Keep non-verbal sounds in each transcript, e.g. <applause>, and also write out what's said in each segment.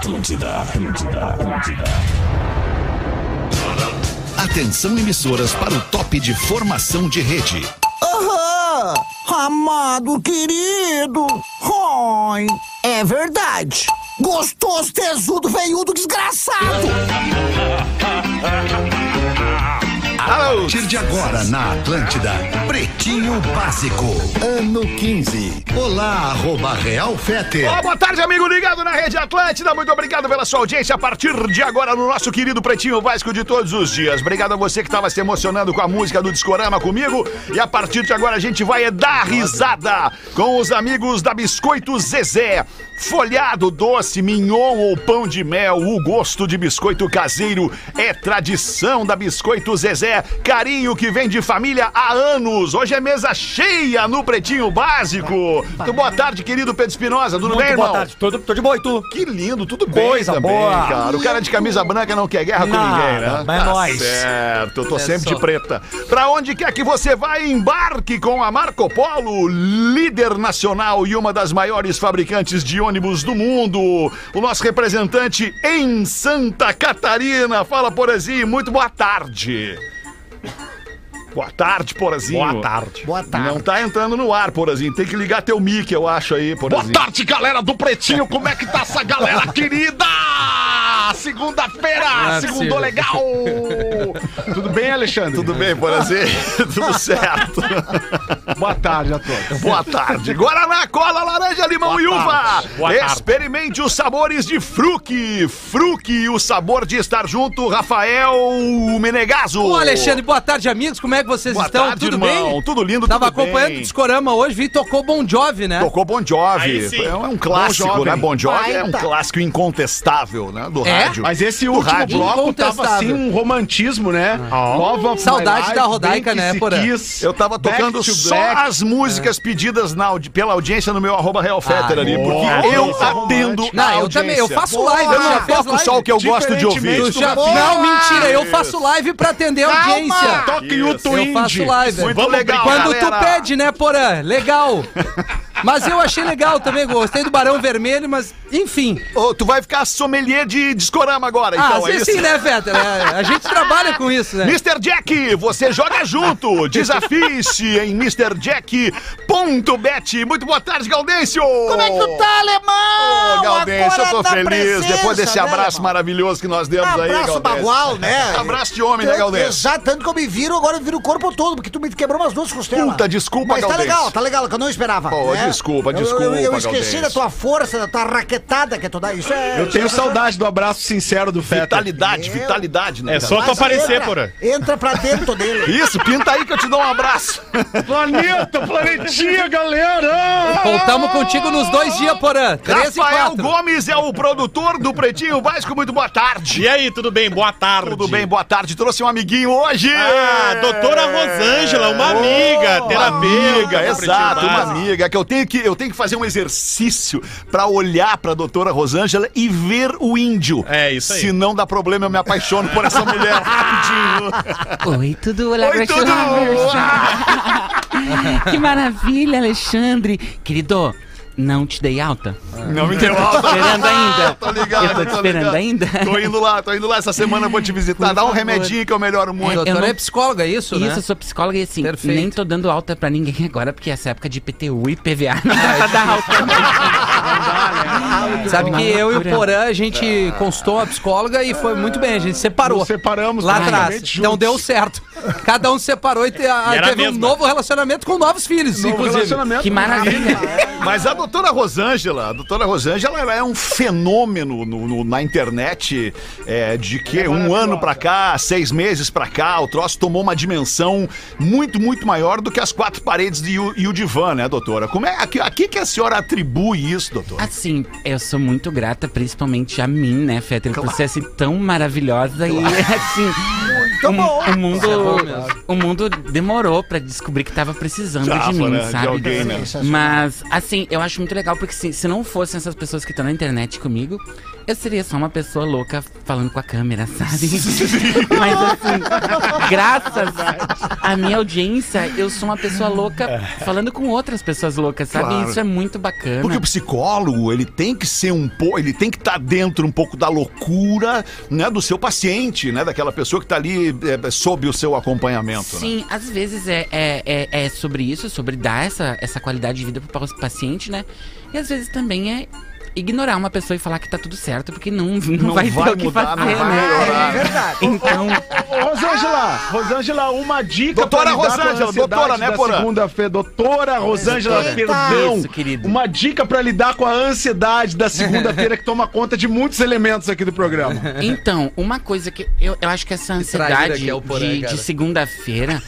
Atlântida, Atlântida, Atlântida. Atenção emissoras para o top de formação de rede. Aham! Amado querido! Oi! É verdade! Gostoso, tesudo, veiudo, desgraçado! <laughs> A partir de agora na Atlântida, Pretinho Básico, ano 15. Olá, arroba Real Fete. Boa tarde, amigo ligado na Rede Atlântida. Muito obrigado pela sua audiência a partir de agora no nosso querido Pretinho Básico de todos os dias. Obrigado a você que estava se emocionando com a música do Discorama comigo. E a partir de agora a gente vai dar risada com os amigos da Biscoito Zezé. Folhado, doce, mignon ou pão de mel, o gosto de biscoito caseiro é tradição da Biscoito Zezé. Carinho que vem de família há anos. Hoje é mesa cheia no Pretinho Básico. Muito boa tarde, querido Pedro Espinosa. Tudo bem, irmão? Boa tarde, tô, tô de boa e tu? Que lindo, tudo bem Coisa também, boa. cara. O cara de camisa branca não quer guerra com Nada, ninguém, né? mas é nóis. certo, eu tô É sempre só. de preta. Pra onde quer que você vá, embarque com a Marco Polo, líder nacional e uma das maiores fabricantes de ônibus do mundo. O nosso representante em Santa Catarina. Fala, Porazinho, muito boa tarde. Boa tarde, Porazinho. Boa tarde. Boa tarde. Não tá entrando no ar, Porazinho. Tem que ligar teu mic, eu acho aí, Porazinho. Boa tarde, galera do Pretinho. Como é que tá essa galera <laughs> querida? Segunda-feira, segundo legal. Tudo bem, Alexandre? Tudo bem, Porazinho? <laughs> Tudo certo. Boa tarde a todos. Boa tarde. Guaraná, cola, laranja, limão Boa e uva. tarde. Boa tarde. Experimente os sabores de Fruque. Fruque, o sabor de estar junto, Rafael Menegaso. Ô, Alexandre, boa tarde, amigos. Como é que vocês Boa estão? tarde, tudo irmão. bem? Tudo lindo, Tava tudo acompanhando bem. o Discorama hoje, vi e tocou Bon Jovi, né? Tocou Bon Jovi. É um clássico, Bon Jovi. né? Bon Jovi é um Baita. clássico incontestável, né? Do É? Rádio. Mas esse Do último rádio. bloco tava assim um romantismo, né? Love of Saudade da Rodaica, né, Porã? Eu tava tocando to só Black. as músicas pedidas na audi- pela audiência no meu arroba Real Fetter Ah, ali, boa. porque eu é atendo Não, eu audiência. também, eu faço Boa. live. Eu já não toco live? só o que eu gosto de ouvir. Não, mentira, eu faço live pra atender a audiência. Toque o Eu Twinge. faço live. Muito Vamos legal, Quando tu pede, né, Porã? Legal. Mas eu achei legal também, gostei do Barão Vermelho, mas enfim. Ô, tu vai ficar sommelier de discorama agora, ah, então, é sim, isso? sim, né, Fetter? É, a gente trabalha com isso, né? Mr. Jack, você joga junto. <laughs> Desafie-se em MrJack.bet. Muito boa tarde, Gaudêncio. Como é que tu tá, alemão? Ô, Gaudêncio, eu tô feliz presença, depois desse né, abraço alemão? maravilhoso que nós demos aí, Abraço Gaudêncio. bagual, né? <laughs> Abraço de homem, né, Gaudêncio? Exato, tanto que eu me viro, agora eu viro o corpo todo, porque tu me quebrou umas duas costelas. Puta, desculpa, Mas tá legal, tá legal, que eu não esperava. Pô, né? desculpa, Eu- desculpa, Eu, eu esqueci Gaudêncio. da tua força, da tua raquetada que tu dá. Isso é. Eu tenho saudade do abraço sincero do Feta. Vitalidade, Meu. vitalidade, né? É cara? só tu Mas aparecer, entra, porra. Entra pra dentro dele. <laughs> Isso, pinta aí que eu te dou um abraço. <laughs> Planeta, planetinha, galera! Voltamos contigo nos dois dias, Porã. Três e Rafael quatro. Gomes é o produtor do Pretinho Básico. Muito boa tarde. E aí, tudo bem? Boa tarde. Tudo bem, boa tarde. Trouxe um amiguinho hoje. Ah, doutora Rosângela, uma amiga, Uma terapeuta. amiga, exato, Pretinho uma amiga que eu tenho que eu tenho que fazer um exercício pra olhar pra doutora Rosângela e ver o índio. É, isso aí. Se não dá problema, eu me apaixono por essa mulher rapidinho. <laughs> Oi, tudo? Olá, Oi, tudo. <laughs> Que maravilha, Alexandre. Querido, não te dei alta? Não me deu alta. Esperando ainda. <laughs> Tô ligado, Eu tô te esperando ligado. ainda. Tô indo lá, tô indo lá essa semana, eu vou te visitar. Dá um remedinho que eu melhoro muito. Doutora Eu não- é psicóloga, é isso, Isso, né? eu sou psicóloga e assim, Perfeito. nem tô dando alta pra ninguém <laughs> agora, porque essa época de IPTU e PVA não dá pra dar alta. <laughs> Sabe Uma que eu e o. Porã, a gente consultou a psicóloga e foi muito bem, a gente separou. Nos separamos Lá atrás. juntos. Então deu certo. Cada um se separou e, te- E teve um novo relacionamento com novos filhos, Novo inclusive. relacionamento. Que maravilha. Mas a doutora Rosângela, a doutora Rosângela ela é um fenômeno no- no- na internet é, de que um ano pra cá, seis meses pra cá, o troço tomou uma dimensão muito, muito maior do que as quatro paredes de, e o divã, né, doutora? Como é, a, que- a que, que a senhora atribui isso, doutora? Assim, eu sou muito grata, principalmente a mim, né, Fetter, por Claro. ser assim tão maravilhosa e <laughs> assim. O, bom. o mundo, Isso é o mundo demorou pra descobrir que tava precisando de mim, né? De sabe? alguém, né? Mas, assim, eu acho muito legal porque se, se não fossem essas pessoas que estão na internet comigo, eu seria só uma pessoa louca falando com a câmera, sabe? <laughs> Mas, assim, graças à minha audiência, eu sou uma pessoa louca falando com outras pessoas loucas, sabe? Claro. Isso é muito bacana. Porque o psicólogo, ele tem que ser um pouco, ele tem que estar dentro um pouco da loucura, né, do seu paciente, né, daquela pessoa que tá ali é, sob o seu acompanhamento, né? Sim, às vezes é, é, é, é sobre isso, sobre dar essa, essa qualidade de vida pro pa- paciente, né? E às vezes também é ignorar uma pessoa e falar que tá tudo certo, porque não, não, vai, vai ter o que mudar, não fazer, vai né? É verdade. Então, Rosângela, Rosângela, uma dica Doutora pra lidar com a Rosângela, ansiedade doutora, né, da Porã? segunda-feira. Doutora Rosângela, Eita. perdão. Isso, querido. Uma dica pra lidar com a ansiedade da segunda-feira que toma conta de muitos elementos aqui do programa. então, uma coisa que eu, eu acho que essa ansiedade que é Porã, de, de segunda-feira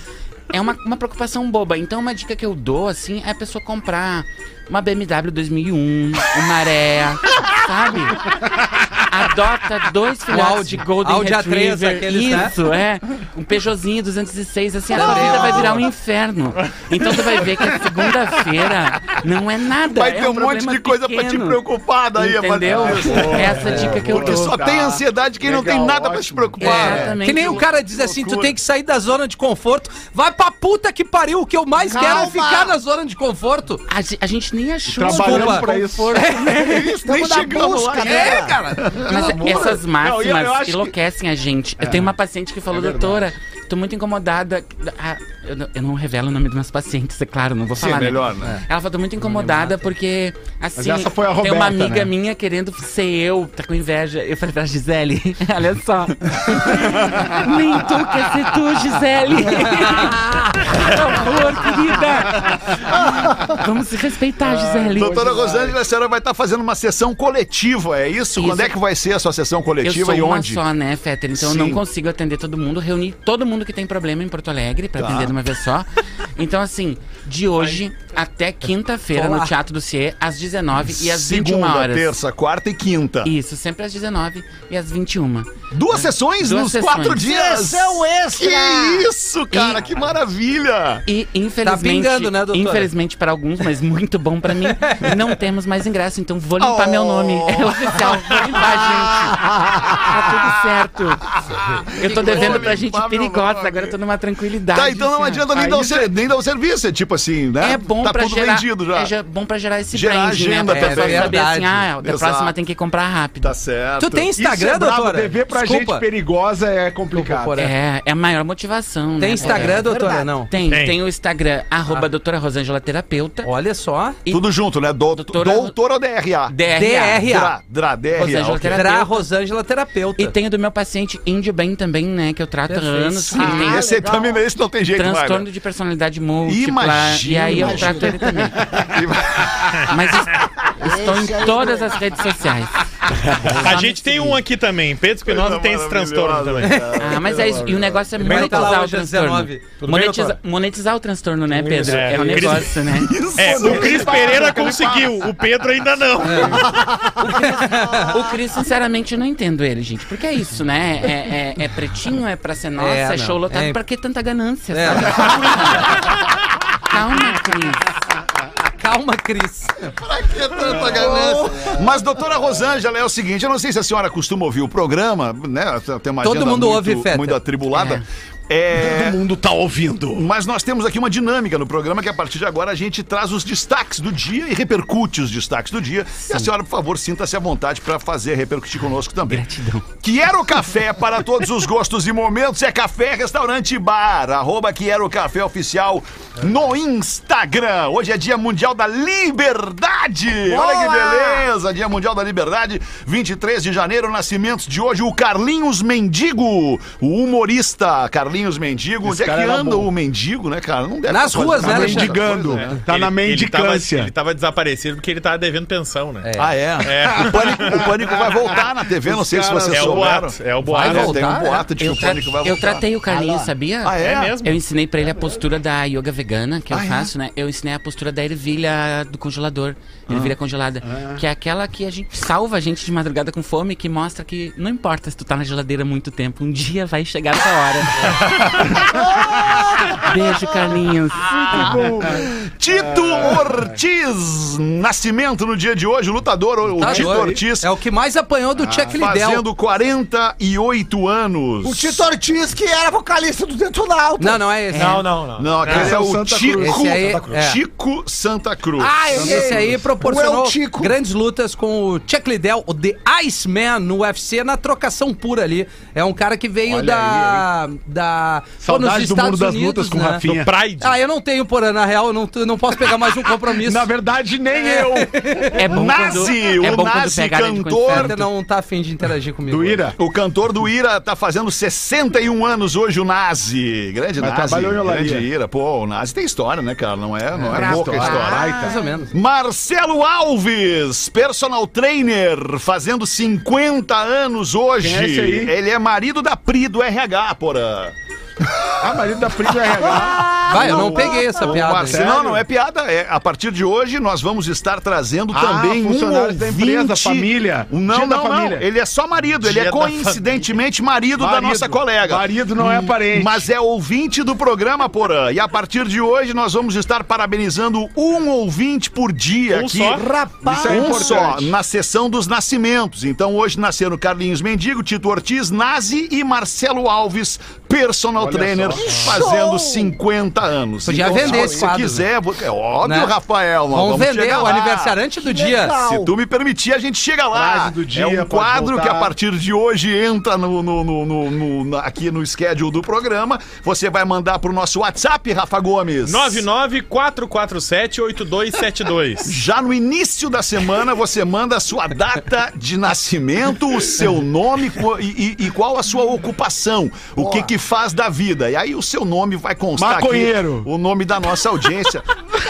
é uma, uma preocupação boba. Então, uma dica que eu dou, assim, é a pessoa comprar uma BMW 2001, uma Area, sabe? Adota dois filhotes Audi. de Golden Audi A3, Retriever. aqueles, né? Isso, é. Um Peugeotzinho 206, assim, a tua vida vai virar um inferno. Então, tu vai ver que a segunda-feira não é nada. Vai é ter um, monte problema de coisa pra te pequeno. preocupar daí, Entendeu? disso. Essa dica que eu Porque dou. só tem ansiedade quem não tem Legal, nada pra se ótimo. preocupar. né? Exatamente. Que nem o cara diz assim, tu tem que sair da zona de conforto. Vai pra puta que pariu, o que eu mais quero é ficar na zona de conforto. A, a gente nem achou Trabalhando Desculpa. pra isso. É <laughs> isso, nem chegamos lá. busca? É, cara. Mas essas máximas Não, eu- eu acho que- enlouquecem a gente. Eu tenho uma paciente que falou, doutora, tô muito incomodada. Ah, eu, não- eu não revelo o nome dos meus pacientes, é claro, não vou Sim, falar. né? melhor, né? Ela falou, tô muito incomodada porque, assim, essa foi a tem uma Roberta, amiga né? minha querendo ser eu, tá com inveja. Eu falei pra Gisele, <laughs> olha só. <laughs> Nem tu quer ser tu, Gisele. Por favor, querida. Vamos se respeitar, Gisele. Doutora Rosângela, a senhora vai estar fazendo uma sessão coletiva, é isso? Isso. Quando é que vai ser a sua sessão Eu coletiva sou e uma onde? só, né, Fetter? Então Sim. eu não consigo atender todo mundo, reunir todo mundo que tem problema em Porto Alegre pra Tá. atender de uma vez só. Então, assim, de hoje até quinta-feira no Teatro do CIE, às 19 e às 21 Segunda, horas. terça, quarta e quinta. Isso, sempre às 19 e às 21. Duas sessões Duas nos sessões. quatro dias. Sessão extra. Que isso, cara, E- que maravilha. E infelizmente, Tá pingando, né, doutora? infelizmente para alguns, mas muito bom pra mim, <laughs> não temos mais ingresso, então vou limpar Oh. meu nome. É oficial, vou limpar, gente. Tá tudo certo. Eu tô devendo pra gente perigosa, agora eu tô numa tranquilidade. Tá, então não assim, adianta nem dar, o ser- nem dar o serviço, é tipo assim, né? É bom tá pra tudo gerar, vendido já. É bom pra gerar esse Gerar brand, agenda né? Pra pessoa saber assim, Verdade. ah, da Exato. próxima tem que comprar rápido. Tá certo. Tu tem Isso Instagram, é doutora? dever pra Desculpa. gente perigosa é complicado. Porã. É, é a maior motivação, né? Tem Instagram, É. doutora? verdade. Não. Tem, Tem. tem, o Instagram, arroba doutora Rosângela Terapeuta. Olha só. E- Tudo junto, né? Do, Doutora- doutora ou DRA? DRA. DRA. Dra, dra, DRA. Rosângela. Terapeuta. E tenho do meu paciente Índio Bem também, né? Que eu trato há anos. Tem Ah, Esse também, esse não tem jeito mais. transtorno né? de personalidade múltipla. Imagina. e aí eu Imagina. Ele também. <laughs> Mas es- estou Esse aí em todas é as redes sociais. A gente tem um aqui também. Pedro Espinosa tem esse transtorno também. Ah, mas é isso. E o negócio é monetizar o hoje às transtorno. 19. Tudo bem, Monetiza- doutora? monetizar o transtorno, né, Pedro? É, É, um Cris- negócio, né? É, o Cris Pereira conseguiu, o Pedro ainda não. <laughs> O Cris, sinceramente, eu não entendo ele, gente. Porque é isso, né? É, é- é pretinho, é pra ser nossa, É, é, não. show lotado. É. Pra que tanta ganância, É. sabe? <laughs> Calma, Cris. Calma, Cris. Pra que tanta ganância? Mas, doutora Rosângela, é o seguinte, eu não sei se a senhora costuma ouvir o programa, né? Tem uma Todo mundo muito, ouve, Feta. muito atribulada. É, Todo mundo tá ouvindo. Mas nós temos aqui uma dinâmica no programa que a partir de agora a gente traz os destaques do dia e repercute os destaques do dia. E a senhora, por favor, sinta-se à vontade para fazer repercutir conosco também. Gratidão. Quero Café para todos os gostos e momentos. É café, restaurante e bar. Arroba Quero Café Oficial no Instagram. Hoje é Dia Mundial da Liberdade. Olha que beleza. Dia Mundial da Liberdade. 23 de janeiro, nascimentos de hoje. O Carlinhos Mendigo, o humorista Carlinhos Carlinhos Mendigo. Onde é que anda bom. o mendigo, né, cara? Não deve Nas tá ruas, né, nada. Alexandre? mendigando. É. Tá na Ele- ele tava- mendicância. Ele tava desaparecido porque ele tava devendo pensão, né? Ah, é? O, pânico, o Pânico vai voltar na TV, não sei se vocês É o souberam. boato, é o Vai boato. É, tem um voltar, boato de que Eu, o Pânico vai voltar. eu tratei o Carlinhos, sabia? Ah, é? É mesmo? Eu ensinei pra ele a postura da yoga vegana, que eu Ah, é? faço, né? Eu ensinei a postura da ervilha do congelador, Ah. ervilha congelada, que é aquela que a gente salva a gente de madrugada com fome, que mostra que não importa se tu tá na geladeira muito tempo, um dia vai chegar essa hora. <laughs> <laughs> Beijo, Carlinhos. Tito Ortiz, nascimento no dia de hoje, o lutador, o Tá Tito doido. Ortiz, É o que mais apanhou do Chuck Liddell. fazendo 48 anos. O Tito Ortiz, que era vocalista do Detonauta. Não, não é esse. Não, não, não. Não, aquele Esse é é o o Santa Tico, Cruz. Esse aí, é. Chico Santa Cruz. Ah, esse aí proporcionou O El Chico. grandes lutas com o Chuck Liddell, o The Iceman, no UFC, na trocação pura ali. É um cara que veio Olha da... da pô, nos Saudade do Estados mundo das Unidos, lutas com né? Rafinha. Pride. Ah, eu não tenho, porra, na real, eu não, eu não posso pegar mais um compromisso. <laughs> Na verdade, nem eu. É bom Nazi, quando, é o bom Nazi cantor. Você não tá afim de interagir comigo. Do Ira. O cantor do Ira tá fazendo 61 anos hoje, o Nazi. Grande Mas Nazi. trabalhou em olaria. Grande Ira. Pô, o Nazi tem história, né, cara? Não é, não é, Bravo. pouca história. Ah, mais ou menos. Marcelo Alves, personal trainer, fazendo 50 anos hoje. Quem é esse aí? Ele é marido da Pri do RH, porra. <laughs> Ah, marido da Pri do RH. Vai, eu não peguei essa piada. Marcelo, não, não é piada. É, a partir de hoje, nós vamos estar trazendo Ah, também um funcionários da empresa, família. Não, da não, não. família. Ele é só marido. Ele Dia é da coincidentemente marido, da Marido. nossa colega. Marido não é parente. Mas é ouvinte do programa, Porã. E a partir de hoje nós vamos estar parabenizando um ouvinte por dia Um aqui. só? Rapaz. Isso é um só, na sessão dos nascimentos. Então hoje nasceram Carlinhos Mendigo, Tito Ortiz, Nazi e Marcelo Alves, personal trainer, fazendo Show! 50 anos. Podia Então, vender se esse você quadro, quiser, vo- é óbvio, Né? Rafael. mas Vamos vender chegar o lá. aniversariante do dia. Legal. Se tu me permitir, a gente chega lá. Do dia, é um quadro voltar. que a partir de hoje entra no, no- no- no- aqui no schedule do programa. Você vai mandar pro nosso WhatsApp, Rafa Gomes. 994478272. Já no início da semana, você manda a sua data de nascimento, o seu nome e, e- e qual a sua ocupação. O que que faz da vida. E aí o seu nome vai constar Maconheiro. aqui. O nome da nossa audiência.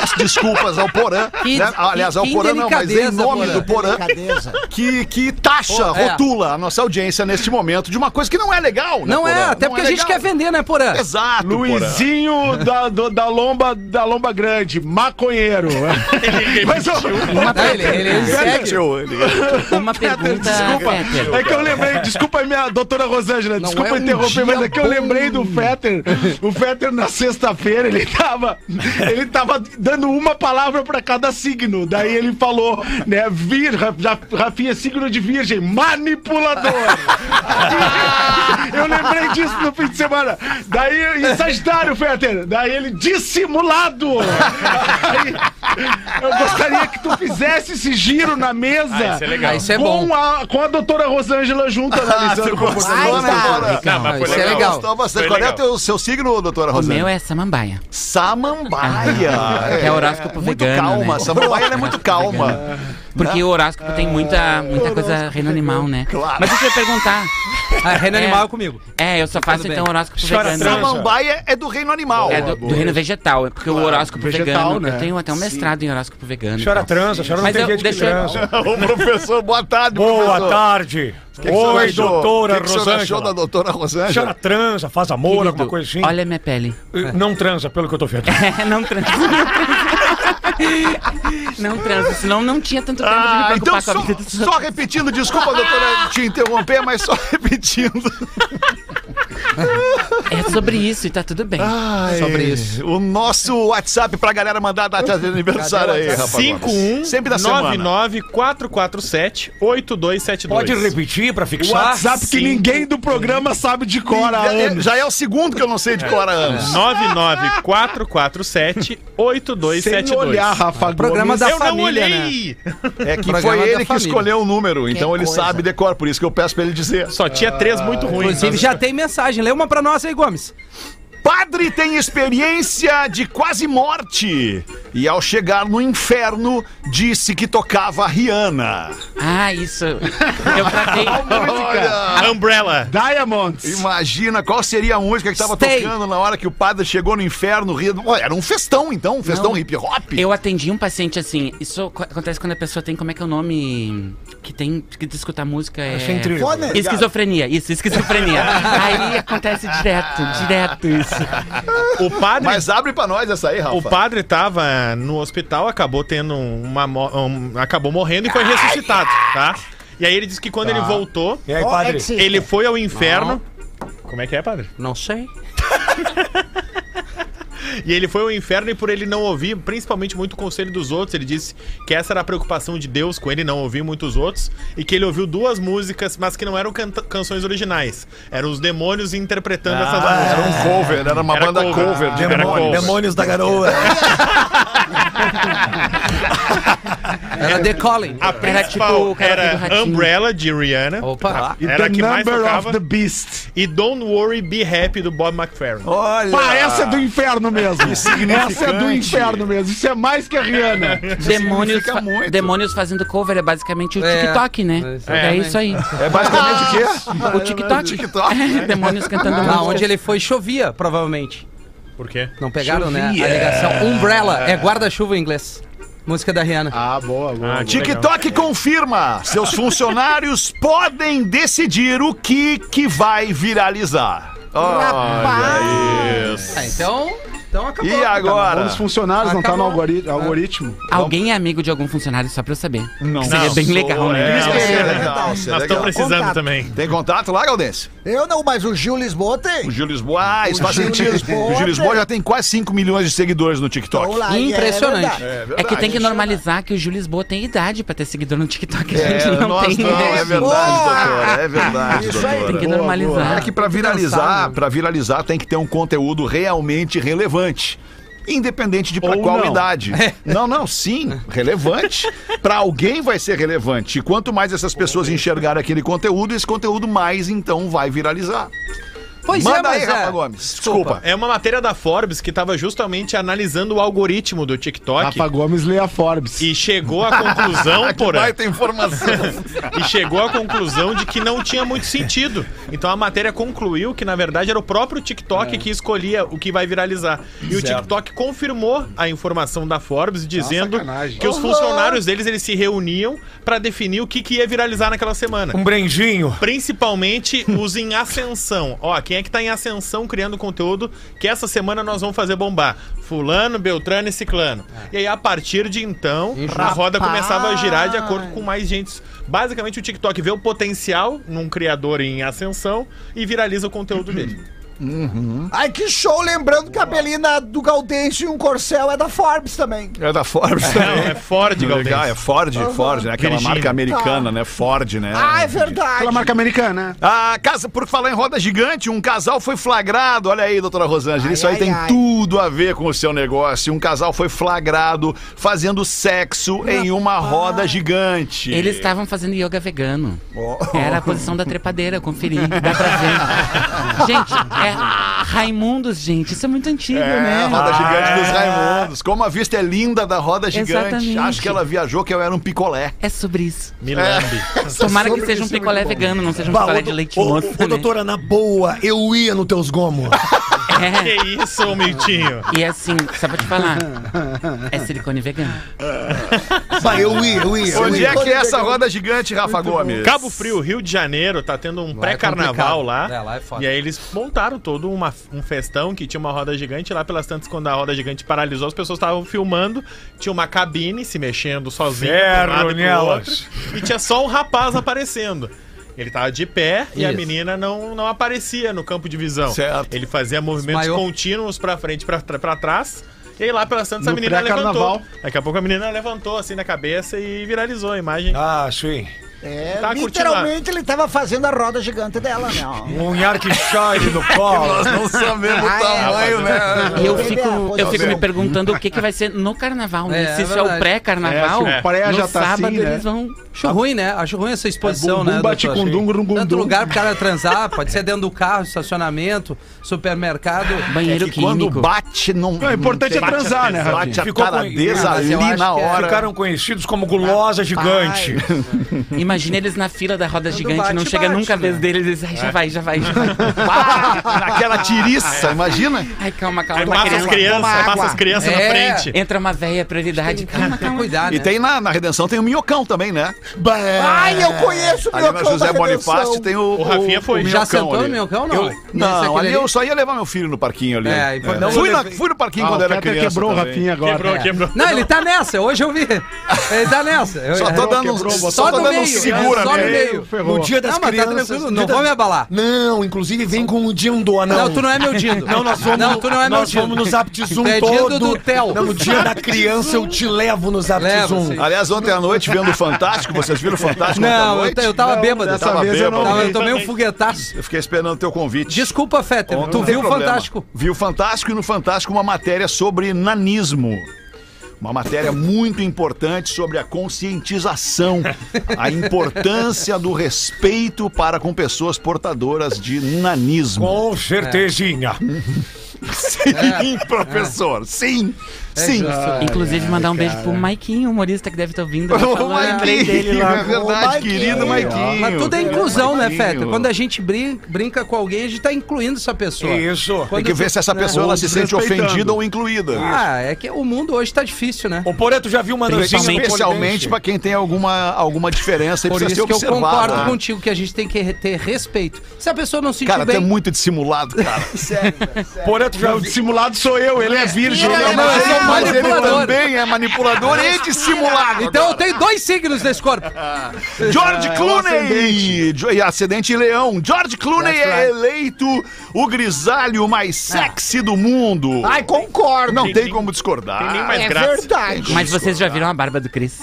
As desculpas ao Porã. Que- né? Aliás, ao Porã não, mas em nome Porã. do Porã. Que, que taxa, Pô, é. rotula a nossa audiência neste momento de uma coisa que não é legal, né, Não é, Porã? até Não porque é a gente quer vender, né, Porã? Exato, Porã. Luizinho da, do- da, lomba, da Lomba Grande, maconheiro. <laughs> Mas, ó, Não, ele, ele, ele segue. Ele- Uma pergunta, Desculpa, é que eu lembrei, desculpa minha doutora Rosângela, Não desculpa é um interromper, mas é que eu lembrei do Fetter. O Fetter na sexta-feira, ele tava, ele tava dando uma palavra pra cada signo. Daí ele falou, né, vir, Ra- Ra- Rafinha, signo de virgem, manipulador. <laughs> eu lembrei disso no fim de semana. Daí, e Sagitário, Fetter, daí ele, dissimulado. Aí, eu gostaria que tu fizesse esse giro na mesa. Ah, isso é legal. Ah, isso é com bom. A, com a doutora Rosângela junto analisando o comportamento. Não, mas foi é legal. legal. Gostou bastante. Foi Qual é o teu, seu signo, doutora O Rosana? meu é samambaia. Samambaia. Que <laughs> é horóscopo muito vegano, calma. né? Samambaia é muito calma. Porque o horóscopo tem muita, muita coisa reino animal, né? Claro. Mas deixa eu perguntar. <laughs> Ah, reino É. animal é comigo. É, eu só faço então horóscopo Chora vegano. Samambaia é do reino animal. É do, do reino vegetal, é porque o horóscopo vegetal, vegano. né? Eu tenho até um mestrado em horóscopo vegano. Chora então. transa, chora não Mas tem eu- transa. <laughs> Ô, professor, boa tarde, Boa professor. tarde. O que que Oi, achou? doutora O que que senhor achou da Rosângela. doutora Rosângela? Chora transa, faz amor, Querido, alguma coisa assim. Olha a minha pele. Não transa, pelo que eu tô vendo. <laughs> É, não transa. Não transa, senão não tinha tanto tempo de me Ah, preocupar então com só, a vida dos só repetindo, desculpa, doutora, te interromper, mas só repetindo. <laughs> É sobre isso e tá tudo bem. Ai, Sobre isso. O nosso WhatsApp pra galera mandar a data de aniversário aí, rapaz. 51 Sempre da semana. 447 Pode repetir pra O fixar? WhatsApp que ninguém do programa sabe de cor há Já é, anos. já é o segundo que eu não sei de cor há anos. <laughs> 99447 Sem 8272. olhar, Rafa Programa Gomes. da Eu não família, olhei! É que Programa foi ele que família. escolheu o número, então ele coisa. sabe decor, por isso que eu peço pra ele dizer. Só tinha três muito ruins. Inclusive, já tem mensagem. Lê uma pra nós aí, Gomes. Padre tem experiência de quase morte. E ao chegar no inferno, disse que tocava Rihanna. Ah, isso. Eu tratei. <laughs> Umbrella. Diamonds. Imagina qual seria a música que estava tocando na hora que o padre chegou no inferno. Olha, era um festão, então, um festão Não. hip hop. Eu atendi um paciente assim. Isso co- acontece quando a pessoa tem. Como é que é o nome? Que tem. Que escutar música é. Fone. Esquizofrenia, isso, esquizofrenia. <laughs> Aí acontece direto, direto isso. O padre. Mas abre pra nós essa aí, Rafa. O padre tava no hospital, acabou tendo uma. um- acabou morrendo e foi ressuscitado, tá? E aí ele disse que quando ele voltou, aí, ele foi ao inferno. Como é que é, padre? Não sei. <laughs> E ele foi ao inferno e por ele não ouvir, principalmente muito o conselho dos outros, ele disse que essa era a preocupação de Deus com ele não ouvir muitos outros e que ele ouviu duas músicas, mas que não eram canta- canções originais. Eram os demônios interpretando essas Era músicas. um cover, era uma Era banda cover. cover, de Era demônios. cover. Demônios da garoa. <laughs> Era The Calling. A Era tipo era. Umbrella de Rihanna. Opa. E Era The a que mais Number tocava. of the Beast. E Don't Worry, Be Happy do Bob McFerrin. Olha. Pá, essa é do inferno mesmo. Essa é do inferno mesmo. Isso é mais que a Rihanna. Demônios, fa- muito. demônios fazendo cover é basicamente o É. TikTok, né? É, É, isso aí. É basicamente o quê? O TikTok. TikTok. É, <laughs> demônios cantando Lá música. onde ele foi, chovia, provavelmente. Por quê? Não pegaram, né? A ligação. Umbrella é guarda-chuva em inglês. Música da Rihanna. Ah, boa, boa. Ah, TikTok confirma. Seus funcionários <laughs> podem decidir o que que vai viralizar. Olha isso. Ah, então, então acabou. E agora? Os funcionários não tá no Acabou. algori- algoritmo. Alguém é amigo de algum funcionário só pra eu saber. Não. Seria bem Sou, legal, né? É, é é legal. é Nós legal. estamos precisando Contato. também. Tem contato lá, Galdense? Eu não, mas o Gil Lisboa tem. O Gil Lisboa. Ah, isso O faz Gil sentido. Lisboa O Gil Lisboa tem. já tem quase 5 milhões de seguidores no TikTok. Então lá, e Impressionante. verdade. É que tem que normalizar que o Júlio Lisboa tem idade pra ter seguidor no TikTok. A É, gente não nós tem. não, é verdade, doutora. É verdade, Isso aí, doutora. Tem que normalizar. É que pra viralizar, pra viralizar tem que ter um conteúdo realmente relevante. Independente de qual não. idade. Não, não, sim, relevante. <laughs> Pra alguém vai ser relevante. E quanto mais essas pessoas enxergarem aquele conteúdo, esse conteúdo mais então vai viralizar. Pois Manda é, mas aí, Rafa é. Gomes. Desculpa. É uma matéria da Forbes que estava justamente analisando o algoritmo do TikTok Rafa Gomes lê a Forbes. e chegou à conclusão, <laughs> Que porra, baita informação. <laughs> e chegou à conclusão de que não tinha muito sentido. Então a matéria concluiu que na verdade era o próprio TikTok que escolhia o que vai viralizar. E o TikTok confirmou a informação da Forbes dizendo sacanagem. que os funcionários deles eles se reuniam para definir o que, que ia viralizar naquela semana. Um brendinho. Principalmente os em ascensão. Ó, quem é que tá em ascensão criando conteúdo que essa semana nós vamos fazer bombar? Fulano, Beltrano e Ciclano. E aí, a partir de então, a roda começava a girar de acordo com mais gente. Basicamente, o TikTok vê o potencial num criador em ascensão e viraliza o conteúdo dele. <clears throat> Ai, que show! Lembrando que a Belina do Gaudêncio e um Corcel é da Forbes também. É da Forbes Não, também. é Ford, Legal, Galdense. é Ford, Ford, né? Aquela Virgínia. marca americana, né? Ford, né? Ah, é verdade. Aquela marca americana. A casa, por falar em roda gigante, um casal foi flagrado. Olha aí, doutora Rosângela, Ai, isso aí ai, tem ai. tudo a ver com o seu negócio. Um casal foi flagrado fazendo sexo em uma roda gigante. Eles estavam fazendo yoga vegano. Era a posição da trepadeira, conferi. Dá pra ver. <laughs> gente, é Raimundos, gente. Isso é muito antigo, É, né? a roda gigante dos Raimundos. Como a vista é linda da roda gigante. Exatamente. Acho que ela viajou que eu era um picolé. É sobre isso. Me lambe. <laughs> Tomara que seja um é picolé vegano, não seja um Bah, picolé ô, de leite ô, né? doutora, na boa, eu ia nos teus gomos. <laughs> É. Que isso, ô Miltinho? E assim, só pra te falar, é silicone vegano. Bah, eu ia, eu ia. Onde é que é essa roda gigante, Rafa Gomes? Cabo Frio, Rio de Janeiro, tá tendo um é pré-carnaval lá. É, lá é foda. E aí eles montaram todo uma- um festão que tinha uma roda gigante. Lá pelas tantas, quando a roda gigante paralisou, as pessoas estavam filmando. Tinha uma cabine se mexendo sozinha. Ferro um e nelas. outro, E tinha só um rapaz aparecendo. Ele tava de pé e a Isso. menina não, não aparecia no campo de visão. Certo. Ele fazia movimentos Desmaiou. contínuos pra frente e pra, pra trás. E aí lá pelas tantas a menina levantou. Daqui a pouco a menina levantou assim na cabeça e viralizou a imagem. Ah, sim. É, Tá literalmente ele tava fazendo a roda gigante dela, né? <laughs> Um Yarkshire no <laughs> colo. <laughs> Não sabemos o Ah, é. tamanho, né? E eu Entendeu? fico, eu fico me perguntando o que, que vai ser no carnaval, né? É, Se é isso é o pré-carnaval, É, no já tá assim, sábado né? eles vão Acho ruim, né? Acho ruim essa exposição, É bumbum, né? bate com dum, grum, gum, Tanto lugar pro cara transar, pode ser dentro do carro, estacionamento, supermercado. Banheiro É que quando químico. bate, não. Não, o importante é não tem- transar, né, Bate Rafinha? a Ficou com- taradeza Ah, ali na é- hora. Ficaram conhecidos como gulosa gigante. <laughs> Imagina eles na fila da roda gigante, bate, não chega bate, nunca a vez né? deles e diz, ai, já vai, já vai, já vai. <laughs> Naquela tiriça, imagina? Ai, calma, calma. Aí passa as criança. crianças, passa as crianças na É. frente. Entra uma véia, prioridade. Calma, calma. cuidar, E né? tem na, na Redenção tem o Minhocão também, né? Ai, eu conheço o Ali meu na cão da José. Bonifácio tem o. O Rafinha foi. Já Minhocão sentou ali. no meu cão, não? Eu- não, ali eu só ia levar meu filho no parquinho ali. É, importante. Fui, Eu na- fui no parquinho Ah, quando o era criança. quebrou o também. Rafinha agora. Quebrou, É. quebrou. Não, ele tá nessa, hoje eu vi. Ele tá nessa. Eu- Só tô é. dando, quebrou, só Só tô no dando um meio, segura só no meio. Ferrou. No dia das Não, mas tá crianças. tranquilo, dia não vou me abalar. Não, inclusive vem com o Dindo, Não, tu não é meu dindo. Não, nós vamos, Não, tu não é meu nós dindo. vamos no Zap Zoom é dindo todo. do Theo. Não, no dia da criança eu te levo no Zap Leva, Zoom. Aliás, ontem à noite, vendo o Fantástico, vocês viram o Fantástico Não, eu, eu tava Não, bêbado. dessa Tava vez eu não bêbado. Tava- eu tomei um foguetaço. Eu fiquei esperando o teu convite. Desculpa, Fetter. Ontem Tu viu o. Fantástico? Vi o Fantástico e no Fantástico uma matéria sobre nanismo. Uma matéria muito importante sobre a conscientização, a importância do respeito para com pessoas portadoras de nanismo. Com certezinha. Sim, professor, sim, sim. Inclusive, mandar um beijo pro Maiquinho, humorista que deve estar ouvindo. né, O falando, lembrei dele Maiquinho, lá. é verdade, Maiquinho. querido Maiquinho. Mas tudo é inclusão, né. Fetter? Quando a gente brin- brinca com alguém, a gente tá incluindo essa pessoa. Isso. Tem Quando que tu- ver se essa né? pessoa ela se sente ofendida ou incluída. Ah, é que o mundo hoje tá difícil, né? Ô, Porã, tu já viu uma dancinha no Especialmente para quem tem alguma, alguma diferença e Por precisa isso ser que eu observado. concordo né? contigo que a gente tem que ter respeito. Se a pessoa não se sentir Cara, é bem... muito dissimulado, cara. <laughs> Porã, tu já Não, o dissimulado sou eu, ele é virgem. Ele é não, eu sou Mas ele manipulador. também é manipulador e dissimulado. Então eu tenho dois signos nesse corpo. <laughs> George É, Clooney, Jo- e ascendente leão. George Clooney é right. eleito o grisalho mais sexy do mundo. Ai, concordo. Não Tem tem como discordar. tem nem mais é graça. verdade. Mas vocês já viram a barba do Chris?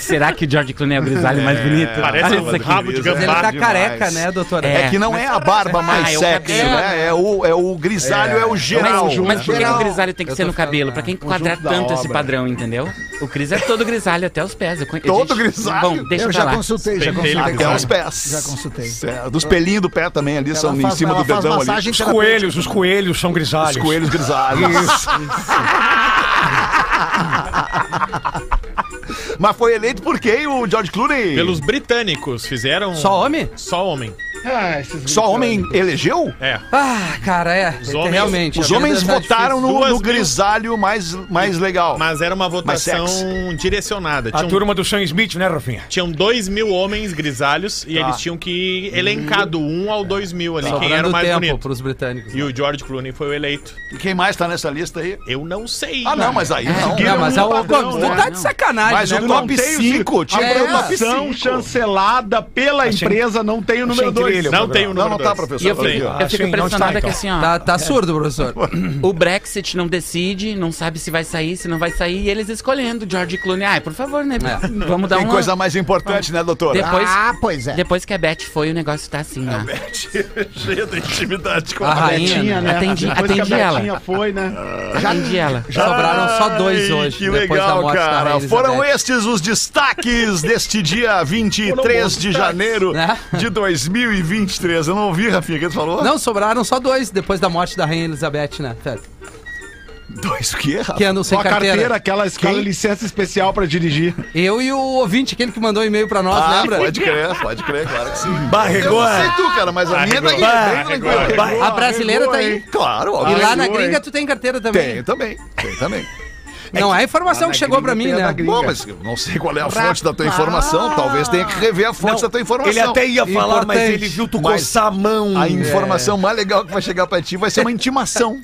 Será que o George Clooney é o grisalho mais bonito? Parece um isso rabo de Mas Ele gambá. tá demais. careca, né, doutora? É que não é a barba mais Ah, é o sexy, cabelo. né? É o, é o grisalho, é, o geral. Mas, mas por que, o grisalho tem que ser no cabelo? Pra quem da tanto esse padrão, entendeu? O Chris é todo grisalho até os pés. Conhe- Todo gente, grisalho? Bom, deixa Eu já lá. consultei, já consultei. Até os pés. Já consultei. Certo. Dos pelinhos do pé também ali, são Ela em faz- cima ela do dedão ali. Os coelhos, os coelhos são grisalhos. Os coelhos grisalhos. <laughs> <laughs> <laughs> Mas foi eleito por quem o George Clooney? Pelos britânicos fizeram. Só homem? Só homem. Ah, esses Só homem elegeu? É. Ah, cara, é. Os homens- realmente. Os homens votaram no, no grisalho mais, mais legal. Mas era uma votação direcionada. A Tinham, turma do Sam Smith, né, Rafinha? tinham dois mil homens grisalhos e Tá. eles tinham que elencar do 1 ao 2 mil ali quem era o mais tempo bonito. pros britânicos. E o George Clooney foi o eleito. E quem mais tá nessa lista aí? Eu não sei. Ah, não, mas aí não. Não, mas é o padrão, né? tá de sacanagem, Mas né? o top 5, A tinha É. programação chancelada pela empresa não tem o número Achei 2 ele. Não tem o número Não, não tá, professor. Eu fico, impressionado fico que então. assim, ó. Tá, tá, surdo, professor. O Brexit não decide, não sabe se vai sair, se não vai sair, e eles escolhendo George Clooney. Ai, por favor, né? É. Vamos dar tem uma... coisa mais importante, né, doutor? Depois, ah, pois é. Depois que a Beth foi, o negócio tá assim, né? A Beth, <laughs> cheia da intimidade com a, a rainha. Betinha, né? Atendi, atendi ela. A foi, né? Atendi ela. Já sobraram só dois hoje. Que legal, cara. Foram estes os destaques deste dia 23 de janeiro né? de 2020. 123. Eu não ouvi, Rafinha, que tu falou? Não, sobraram só dois depois da morte da Rainha Elizabeth, né? Dois o quê, Rafa? Que andam sem carteira. carteira. Aquela escala licença especial pra dirigir. Eu e o ouvinte, aquele que mandou e-mail pra nós, ah, lembra? Pode crer, pode crer, claro que sim. Barregou. Eu não sei tu, cara, mas a minha tá aí, A brasileira tá aí. Claro, ó. E lá na gringa tu tem carteira também. Tenho também, tenho também. Não, é a informação que na chegou pra mim, tem né? Bom, mas eu não sei qual é a fonte da tua informação. Talvez tenha que rever a fonte Não, da tua informação. Ele até ia falar, mas ele viu tu coçar a mão. A informação mais legal que vai chegar pra ti vai ser uma <laughs> intimação.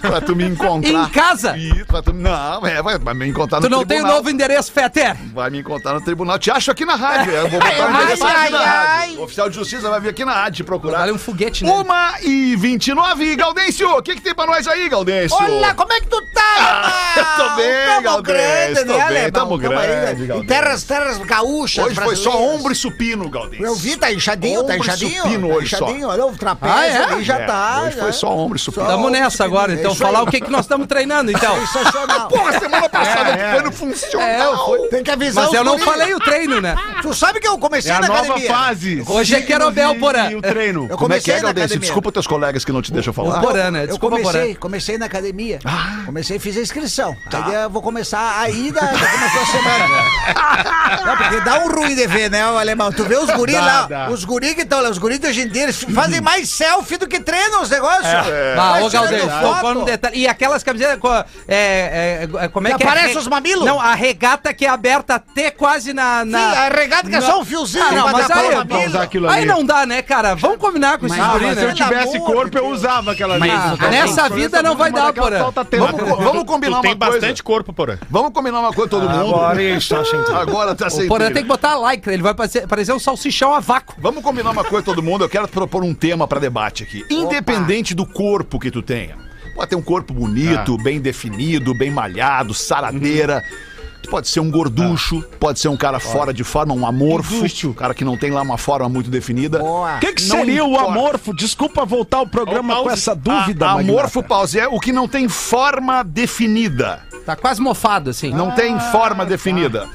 pra tu me encontrar. Em casa? E pra tu, não, é, vai, vai me encontrar no Tu não tem o tribunal. novo endereço, Feter? Vai me encontrar no tribunal. Te acho aqui na rádio. Eu vou botar o Ai, endereço ai, aqui na ai, rádio. O oficial de justiça vai vir aqui na rádio te procurar. Vale um foguete, né? Uma e 29, Gaudêncio. O que, que tem pra nós aí, Gaudêncio? Olha, como é que tu tá, <laughs> Eu tô bem, Galdês, tô bem, alemão? tamo grande, né? Galdês. Em terras, terras gaúchas Hoje foi só ombro e supino, Galdês. Eu vi, tá inchadinho, tá Ombro e inchadinho. supino tá hoje só. inchadinho, olha o trapézio Ah, é? ali já É, tá. Hoje já. foi só ombro e supino. Tamo nessa agora, então. isso aí. Falar o que, que nós estamos treinando, então. Sensacional. <laughs> Porra, semana passada É, tu é. foi no funcional. É, eu. Tem que avisar Mas os eu não falei o treino, né? Tu sabe que eu comecei É a na nova academia. fase. Hoje é querobel, e- Porã. E o treino. Eu Como é que é, comecei na academia. Desculpa teus colegas que não te deixam O falar. Porã, né? Eu Desculpa, Porã. comecei, comecei na academia. Ah. Comecei, fiz a inscrição. Tá. Aí eu vou começar a ida, já começou a semana. Não, porque dá um ruim de ver, né, o alemão? Tu vê os guris Dá, lá, dá. os guris que estão lá, os guris de hoje em dia, eles fazem mais selfie do que treinam os negócios. É. Ah, ô Galdês, tocou no detalhe. E aquelas camisetas É, é, é, como é Que que é? aparece Re- os mamilos? Não, a regata que é aberta até quase na. na... Sim, a regata que é só um fiozinho Ah, não, mas aí, o mamilo. usar aquilo aí não dá, né, cara? Vamos combinar com esses Ah, guris, mas se eu né? tivesse corpo, eu usava aquela ali. Nessa vida não vai dar, Porã. Vamos, combinar tem uma coisa. bastante corpo, porra. Vamos combinar uma coisa todo mundo. Agora está sem trilha. Agora tá sem O Porã tem que botar like, ele vai parecer, parecer um salsichão a vácuo. Vamos combinar uma coisa todo mundo. Eu quero propor um tema pra debate aqui. Independente do corpo que tu tenha. Pode ter um corpo bonito, bem definido, bem malhado, saradeira. Tu pode ser um gorducho, pode ser um cara fora de forma, um amorfo, um cara que não tem lá uma forma muito definida. Boa. O que, que Não seria o importa. amorfo? Desculpa voltar o programa com pause. essa dúvida, A- Magnata. amorfo, pause, é o que não tem forma definida. Tá quase mofado, assim. Não tem forma definida.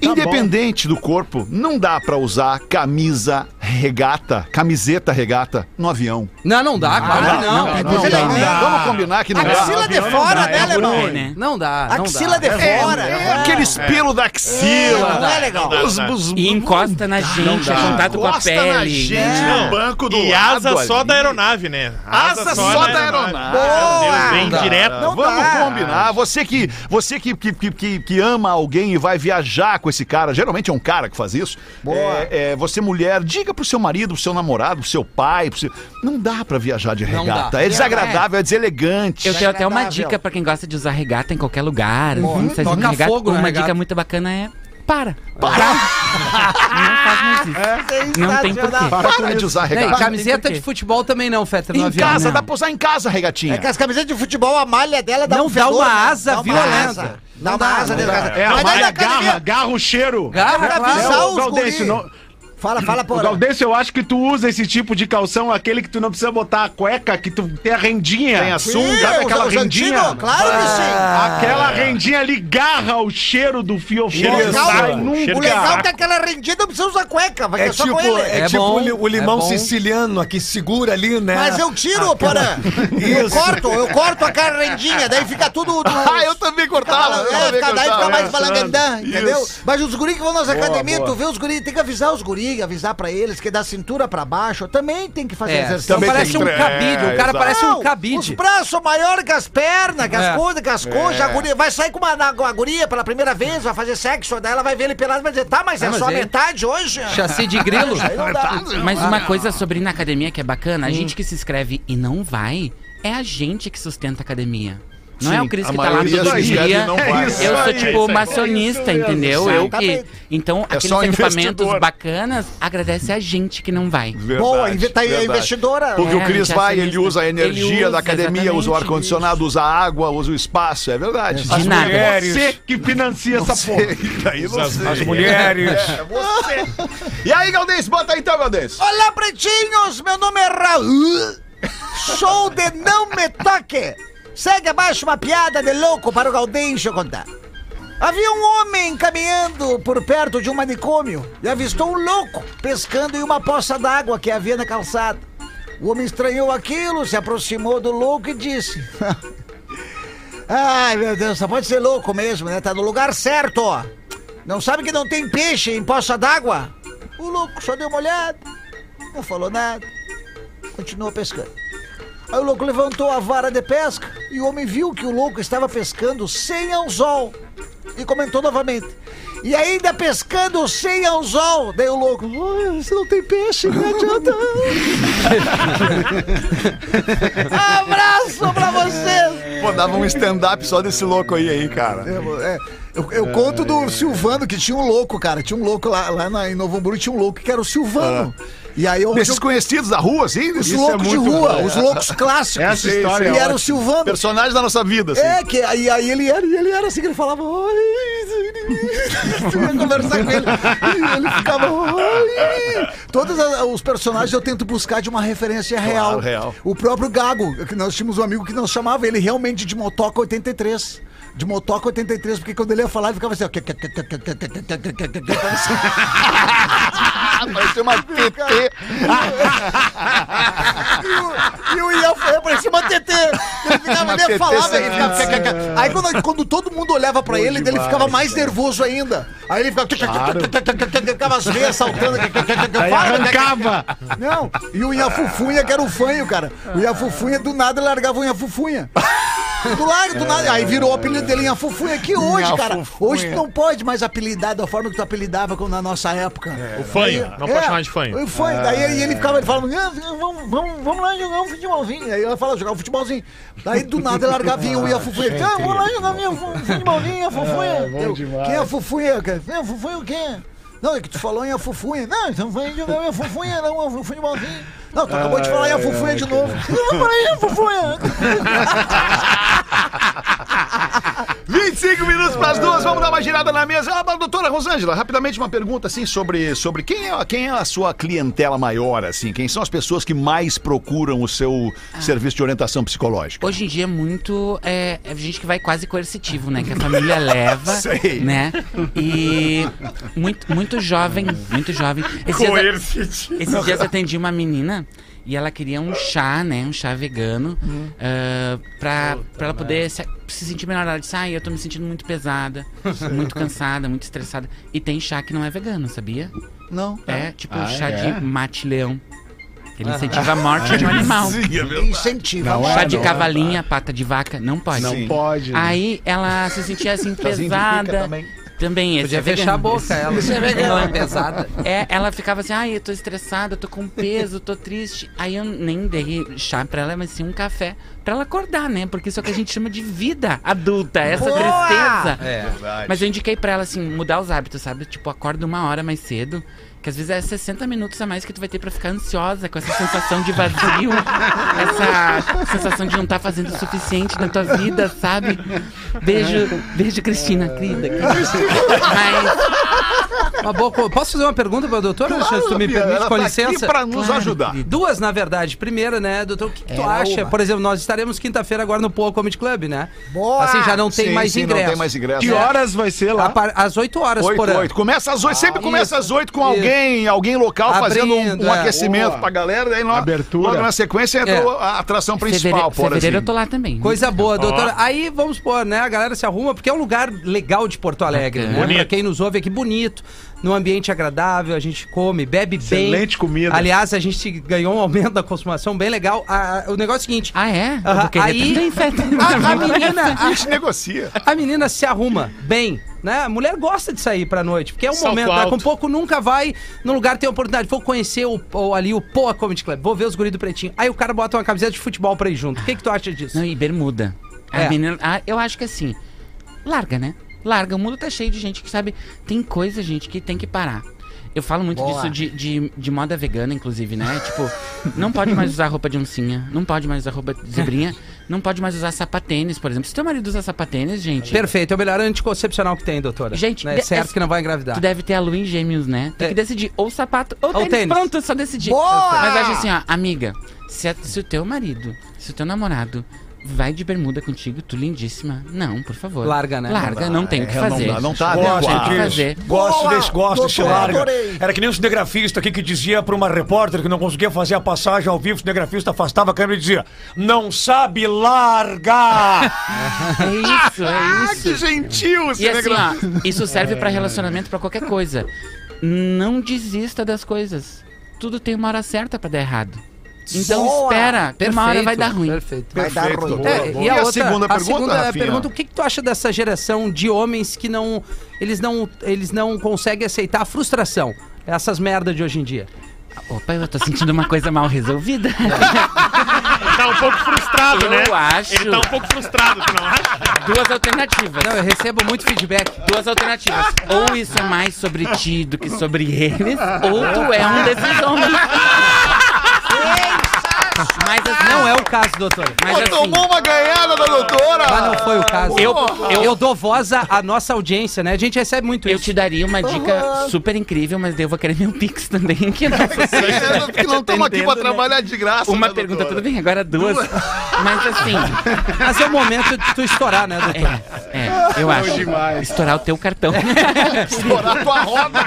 Independente do corpo, não dá pra usar camisa regata, camiseta regata no avião. Não, não dá, claro que não. Não, Mas dá. Vamos combinar que não dá. Axila de fora, né, alemão? É, né? Não dá, não Axila de É, fora. é aqueles pelos da axila. Não é legal. dá. Os- os- E encosta na gente, é contato com a encosta na pele. gente Não. no banco do E asa só da aeronave, né? Asa só da aeronave. Boa! Bem dá. direto. Não Vamos combinar. Você que você que, que, que, que- que ama alguém e vai viajar com esse cara, geralmente é um cara que faz isso. Boa. É, é, você, mulher, diga pro seu marido, pro seu namorado, pro seu pai. Pro seu... Não dá pra viajar de Não regata. dá. É desagradável, é deselegante. Eu tenho até uma dica pra quem gosta de usar regata em qualquer lugar. assim, a gente Toca regata, fogo na uma regata. dica muito bacana é para. Para. não faz mais isso. Não tem porquê. Para de usar Não, e regata. camiseta de futebol também não, Fetter, no Em avião. casa, não. dá pra usar em casa, regatinha. É que as camisetas de futebol, a malha dela dá Não um dá uma né? asa violenta. asa. Dá Não uma asa não dentro da casa. É, a malha garra, garra o cheiro. Garra, Pra claro. avisar É, o os Galdêncio, guri. não- Fala, fala, porra. Galdêncio, eu acho que tu usa esse tipo de calção, aquele que tu não precisa botar a cueca, que tu tem a rendinha. Tem a Sim, sunga, sabe aquela os rendinha? antigos, Claro que sim. Aquela rendinha ali garra o cheiro do fiofó. Cheiro O legal, nunca. cheiro o legal é que aquela rendida não precisa usar cueca, vai É só tipo, com ele. é É tipo bom, o o limão é siciliano, aqui segura ali, né? Mas eu tiro, porã. <laughs> Eu corto, eu corto aquela rendinha, daí fica tudo... <laughs> Ah, eu também cortava. É, daí cortava. fica mais É, balangandã, entendeu? Mas os guris que vão nas academias, tu vê os guris, tem que avisar os guris, avisar pra eles que da cintura pra baixo também tem que fazer É, exercício. então Também parece tem um cabide, é, o cara exato. parece um Não, Os cabide. braços maiores que as pernas, que as É. coisas, que as coxas. A guria vai sair com uma, na- com a guria pela primeira vez, vai fazer sexo, daí ela vai ver ele pelado e vai dizer, tá, mas é Ah, mas só metade hoje? Chassi de grilo. <laughs> Aí não dá. Mas uma coisa sobre ir na academia que é bacana, a gente que se inscreve e não vai, é a gente que sustenta a academia. Não é Sim, o Cris que tá lá todo dia. É isso Eu sou aí, tipo isso aí. macionista, entendeu? Eu que. Então, É aqueles equipamentos investidor. bacanas, agece a gente que não vai. Verdade, Boa, tá aí a investidora. Porque É, o Cris é vai, ele usa a energia usa, da academia, usa o ar-condicionado, usa a água, usa o espaço, é verdade. De nada. mulheres. Você que financia essa porra. Daí não sei. As mulheres. É você. E aí, Galdês, bota aí então, Galdês. Olá, pretinhos! Meu nome é Raul. Sou de Não Me Toque. Segue abaixo uma piada de louco para o Gaudêncio contar. Havia um homem caminhando por perto de um manicômio e avistou um louco pescando em uma poça d'água que havia na calçada. O homem estranhou aquilo, se aproximou do louco e disse: <laughs> Ai, meu Deus, só pode ser louco mesmo, né? Tá no lugar certo, ó. Não sabe que não tem peixe em poça d'água? O louco só deu uma olhada, não falou nada, continuou pescando. Aí o louco levantou a vara de pesca e o homem viu que o louco estava pescando sem anzol e comentou novamente. E ainda pescando sem anzol. Daí o louco, "Ai, se não tem peixe, não adianta. <laughs> Abraço pra vocês! Pô, dava um stand-up só desse louco aí, aí, cara. É, eu, eu conto do Silvano, que tinha um louco, cara. Tinha um louco lá, lá na- em Novo Hamburgo, tinha um louco que era o Silvano. E aí eu, Desses conhecidos da rua, assim? os loucos é de rua, bom. os loucos clássicos. Essa história E é era o. Silvano. Personagens da nossa vida, assim. É, que aí, aí ele, era, ele era assim, que ele falava. "Oi". Tu ia conversar com ele. E ele ficava. "Oi". Todos os personagens eu tento buscar de uma referência real. real. O próprio Gago, que nós tínhamos um amigo que nós chamava ele realmente de Motoca 83. De Motoca 83, porque quando ele ia falar, ele ficava assim, ó. Parecia uma <laughs> TT. E o Ian foi, parecia uma TT. Ele ficava, TT falava, ele ficava. Aí quando, quando todo mundo olhava pra ele, ele ficava mais nervoso ainda. Aí ele ficava. Ficava as veias saltando. Aí arrancava. Não, e o Inhafufunha, que era o fanho, cara. O Inhafufunha, do nada, largava o Inhafufunha. Do lado, do nada. Aí virou o apelido dele Inhafufunha, que hoje, cara. Hoje tu não pode mais apelidar da forma que tu apelidava quando na nossa época. O fanho. Não pode chamar de fanho. O fanho. Daí ele, ele ficava ele falando, "Ah, vamos, vamos, vamos lá jogar um futebolzinho. Aí ela fala, jogar um futebolzinho. Daí do nada ele largava vinha o Iafufunha. Ah, vamos lá jogar minha fu- futebolzinho, a Fufunha. bom Eu, demais. Quem é a Fufunha? cara? É, a Fufunha o quê? Não, é que tu falou em a Fufunha. Não, então vai jogar minha Fufunha, não, um futebolzinho. Não, tu acabou de falar em <laughs> a Fufunha de novo. Não, falei em a Fufunha. 25 minutos para as duas, vamos dar uma girada na mesa. Ah, doutora Rosângela, rapidamente uma pergunta assim sobre, sobre quem, é, quem é a sua clientela maior, assim? Quem são as pessoas que mais procuram o seu serviço de orientação psicológica? Hoje em dia é muito. É, é gente que vai quase coercitivo, né? Que a família <laughs> leva. Sei. Né? E muito, muito jovem, muito jovem. Esses dias, esses dias eu atendi uma menina e ela queria um chá, né? Um chá vegano. ah, pra, pra ela poder se, se sentir melhor. Ela disse, ai, eu tô me sentindo muito pesada, <laughs> muito cansada, muito estressada. E tem chá que não é vegano, sabia? Não. É, tipo Ah, chá é? de mate-leão. Ele incentiva a morte de um <laughs> animal. Incentiva. Não, Chá é, de não. cavalinha, pata de vaca, não pode. Não pode. né? Aí ela se sentia assim pesada. Também. esse Podia é fechar a vegano. boca ela. Esse é vegano. <laughs> Ela é pesada. É, ela ficava assim, ai, eu tô estressada, eu tô com peso, tô triste. Aí eu nem dei chá pra ela, mas sim um café pra ela acordar, né? Porque isso é o que a gente chama de vida adulta, essa Boa! tristeza. É. Mas eu indiquei pra ela, assim, mudar os hábitos, sabe? Tipo, acorda uma hora mais cedo. Que às vezes é 60 minutos a mais que tu vai ter pra ficar ansiosa com essa sensação de vazio, <laughs> essa sensação de não estar fazendo o suficiente na tua vida, sabe? Beijo, beijo, Cristina, querida. querida. <laughs> Mas Uma boa co- Posso fazer uma pergunta pra doutora, se tu me Bia, permite, ela com tá licença? aqui pra nos Claro, ajudar. querido. Duas, na verdade. Primeira, né, doutor, o que, que tu Era acha? uma. Por exemplo, nós estaremos quinta-feira agora no Poa Comedy Club, né? Boa! Assim, já não tem Sim, mais sim, ingresso. Não tem mais ingresso. Que horas vai ser A lá? par- Às 8 horas, Oito, por ano. oito. Começa às oito, sempre começa às oito com alguém, alguém local fazendo um, Abrindo, um é. aquecimento Boa. pra galera, daí logo, Abertura. logo na sequência entra É. a atração principal, fevereiro, por fevereiro eu assim. tô lá também. Coisa boa, doutora. Aí vamos pôr, né? A galera se arruma, porque é um lugar legal de Porto Alegre, né? Pra Bonito. quem nos ouve aqui, bonito, num ambiente agradável, a gente come, bebe bem. Excelente comida. Aliás, a gente ganhou um aumento da consumação bem legal. Ah, o negócio é o seguinte. Ah, é? Querer aí-. <laughs> A, a menina, A gente negocia. a menina se arruma bem, né? A mulher gosta de sair pra noite, porque é um Salto momento, alto. daqui um pouco nunca vai num lugar tem oportunidade. Vou conhecer o, o- ali o Poa Comedy Club, vou ver os guris do Pretinho. Aí o cara bota uma camiseta de futebol pra ir junto. O que, que tu acha disso? Não, e bermuda. A É. menina, ah, eu acho que assim, larga, né? Larga. O mundo tá cheio de gente que sabe. Tem coisa, gente, que tem que parar. Eu falo muito Boa. disso de, de, de moda vegana, inclusive, né? Tipo, não pode mais usar roupa de oncinha, não pode mais usar roupa de zebrinha, não pode mais usar sapatênis, por exemplo. Se teu marido usa sapatênis, gente. Perfeito, é o melhor anticoncepcional que tem, doutora. Gente, é de- certo é- que não vai engravidar. Tu deve ter a lua em gêmeos, né? Tem É. que decidir ou sapato ou Ou tênis. tênis. Pronto, é só decidir. Boa! Mas acho assim, ó, amiga, se, se o teu marido, se o teu namorado vai de bermuda contigo, tu lindíssima. Não, por favor. Larga, né? Larga, não, tem o que É, não fazer. dá, não tá Não adequado. tem o que fazer. Gosto Boa! desse, gosto desse larga. adorei. Era que nem um cinegrafista aqui que dizia pra uma repórter que não conseguia fazer a passagem ao vivo, o cinegrafista afastava a câmera e dizia: Não sabe largar! <laughs> É isso, é Ah, isso. que gentil, E assim, cinegrafista. ó, isso serve pra relacionamento, pra qualquer coisa. Não desista das coisas. Tudo tem uma hora certa pra dar errado. Então Boa! espera, que uma hora Perfeito, vai dar ruim. Perfeito. Vai dar Perfeito, ruim. doutor. É, Boa. e a, outra, segunda a pergunta, segunda Rafinha? pergunta, o que, que tu acha dessa geração de homens que não eles não eles não conseguem aceitar a frustração? Essas merdas de hoje em dia. Opa, eu tô sentindo uma coisa mal resolvida. Tá um pouco frustrado, Eu né? acho. Ele tá um pouco frustrado, tu não acha? Duas alternativas. Não, eu recebo muito feedback. Duas alternativas. Ou isso é mais sobre ti do que sobre eles, ou tu é um desses homens. Mas assim, Não é o caso, doutor. mas assim, Tomou uma ganhada da doutora! Mas não foi o caso. Eu- eu, eu- dou voz à, nossa audiência, né? A gente recebe muito eu isso. te daria uma dica super incrível, mas daí eu vou querer meu Pix também, que não <laughs> É, não estamos aqui pra trabalhar de graça. Uma né, pergunta, doutora? tudo bem, agora duas. Mas assim, Mas é o momento de tu estourar, né, doutor? é, é eu acho. Estourar o teu cartão. <laughs> Estourar tua roda.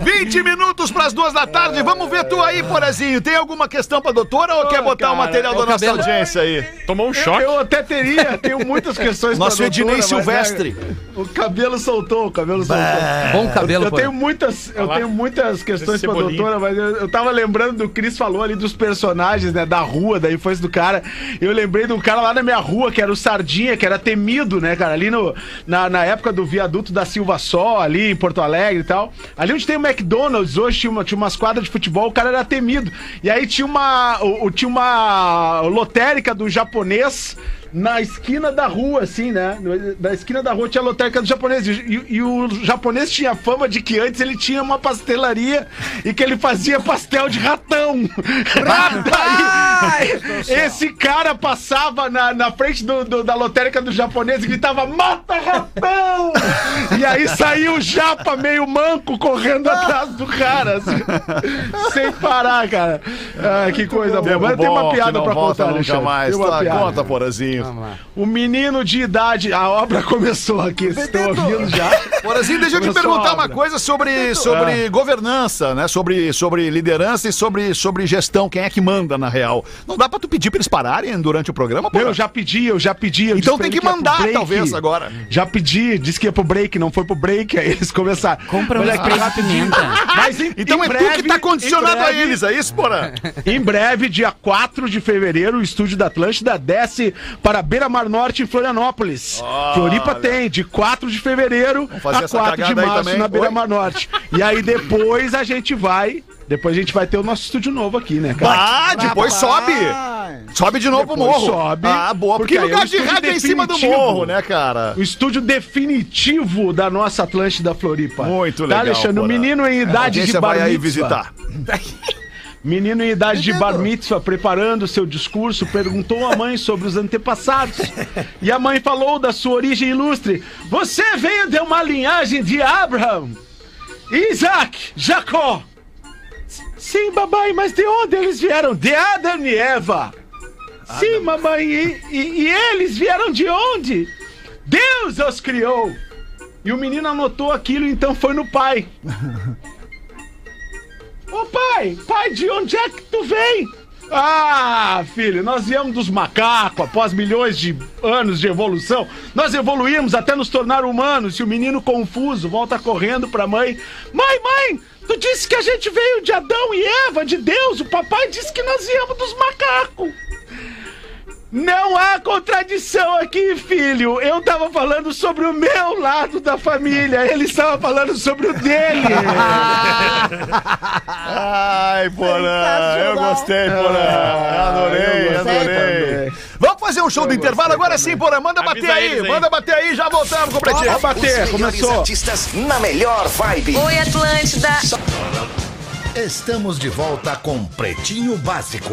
20 minutos pras duas da tarde. Vamos ver tu aí, Porazinho. Tem alguma questão pra doutora ou quer botar o cara, material é da o nossa cabelo. audiência aí? Tomou um choque. Eu até teria, tenho muitas questões Nosso pra Ednei doutora, mas, Silvestre. o cabelo soltou, o cabelo soltou. Bom cabelo, Eu pô. tenho muitas, eu tenho muitas questões pra doutora, mas eu, eu tava lembrando do Cris falou ali dos personagens, né, da rua, da infância do cara. Eu lembrei de um cara lá na minha rua, que era o Sardinha, que era temido, né, cara, ali no, na, na época do viaduto da Silva Só, ali em Porto Alegre e tal. Ali onde tem o McDonald's, hoje tinha, uma, tinha umas quadras de futebol, o cara era temido. E aí tinha uma, o- tinha uma lotérica do japonês na esquina da rua, assim, né? Da esquina da rua tinha a lotérica do japonês. E, e- o japonês tinha fama de que antes ele tinha uma pastelaria e que ele fazia pastel de ratão. <laughs> Daí, esse cara passava na, na frente do, do- da lotérica do japonês e gritava: Mata ratão! e aí saiu o japa meio manco correndo atrás do cara, assim, <laughs> sem parar, cara. Ah, que coisa boa. Mas tem uma piada pra volta contar, Alexandre. mais. Tem uma Tá, piada. conta, Porazinho. O menino de idade, a obra começou aqui, vocês estão ouvindo já? Porazinho, deixa eu te perguntar uma coisa sobre, sobre governança, né? Sobre, sobre liderança e sobre, sobre gestão. Quem é que manda, na real? Não dá pra tu pedir pra eles pararem durante o programa, pô? Eu já pedi, eu já pedi. eu Então tem que pro mandar, talvez, agora. Já pedi, disse que ia pro break, não foi pro break, aí eles começaram. Compra um Olha spray de pimenta. Mas em, Então em é breve, tu que tá condicionado breve- a eles, é isso, Porã? Em breve, dia 4 de fevereiro, o estúdio da Atlântida desce para Beira Mar Norte em Florianópolis. Floripa tem, de 4 de fevereiro a essa 4 de março na Beira? Mar Norte. E aí depois a gente vai. Depois a gente vai ter o nosso estúdio novo aqui, né, cara? Ah, depois sobe. Sobe de novo Depois morro. sobe, Ah, boa. Porque, porque aí é lugar o de rádio é em cima do morro, né, cara? O estúdio definitivo da nossa Atlântida Floripa. Muito Tá, legal. Alexandre? O Porã. menino em A idade de audiência bar vai aí visitar. <laughs> Menino em idade de bar mitzvah, preparando seu discurso, perguntou à mãe sobre os antepassados. E a mãe falou da sua origem ilustre. Você veio de uma linhagem de Abraham, Isaac, Jacó. Sim, babai, mas de onde eles vieram? De Adão e Eva. Sim, mamãe, e, e- e eles vieram de onde? Deus os criou. E o menino anotou aquilo, então foi no pai. <laughs> Ô pai, pai, de onde é que tu vem? Ah, filho, nós viemos dos macacos após milhões de anos de evolução. Nós evoluímos até nos tornar humanos. E o menino confuso volta correndo pra mãe. Mãe, mãe, tu disse que a gente veio de Adão e Eva, de Deus. O papai disse que nós viemos dos macacos. Não há contradição aqui, filho. Eu tava falando sobre o meu lado da família. Ele estava falando sobre o dele. <laughs> Ai, Porã, eu gostei, Porã. Adorei, eu gostei adorei. também. Vamos fazer um show do intervalo agora sim, Porã. Manda bater Avisa aí, eles aí. manda bater aí, já voltamos com o Pretinho. Vamos bater, começou. artistas na melhor vibe. Oi, Atlântida. Estamos de volta com Pretinho Básico.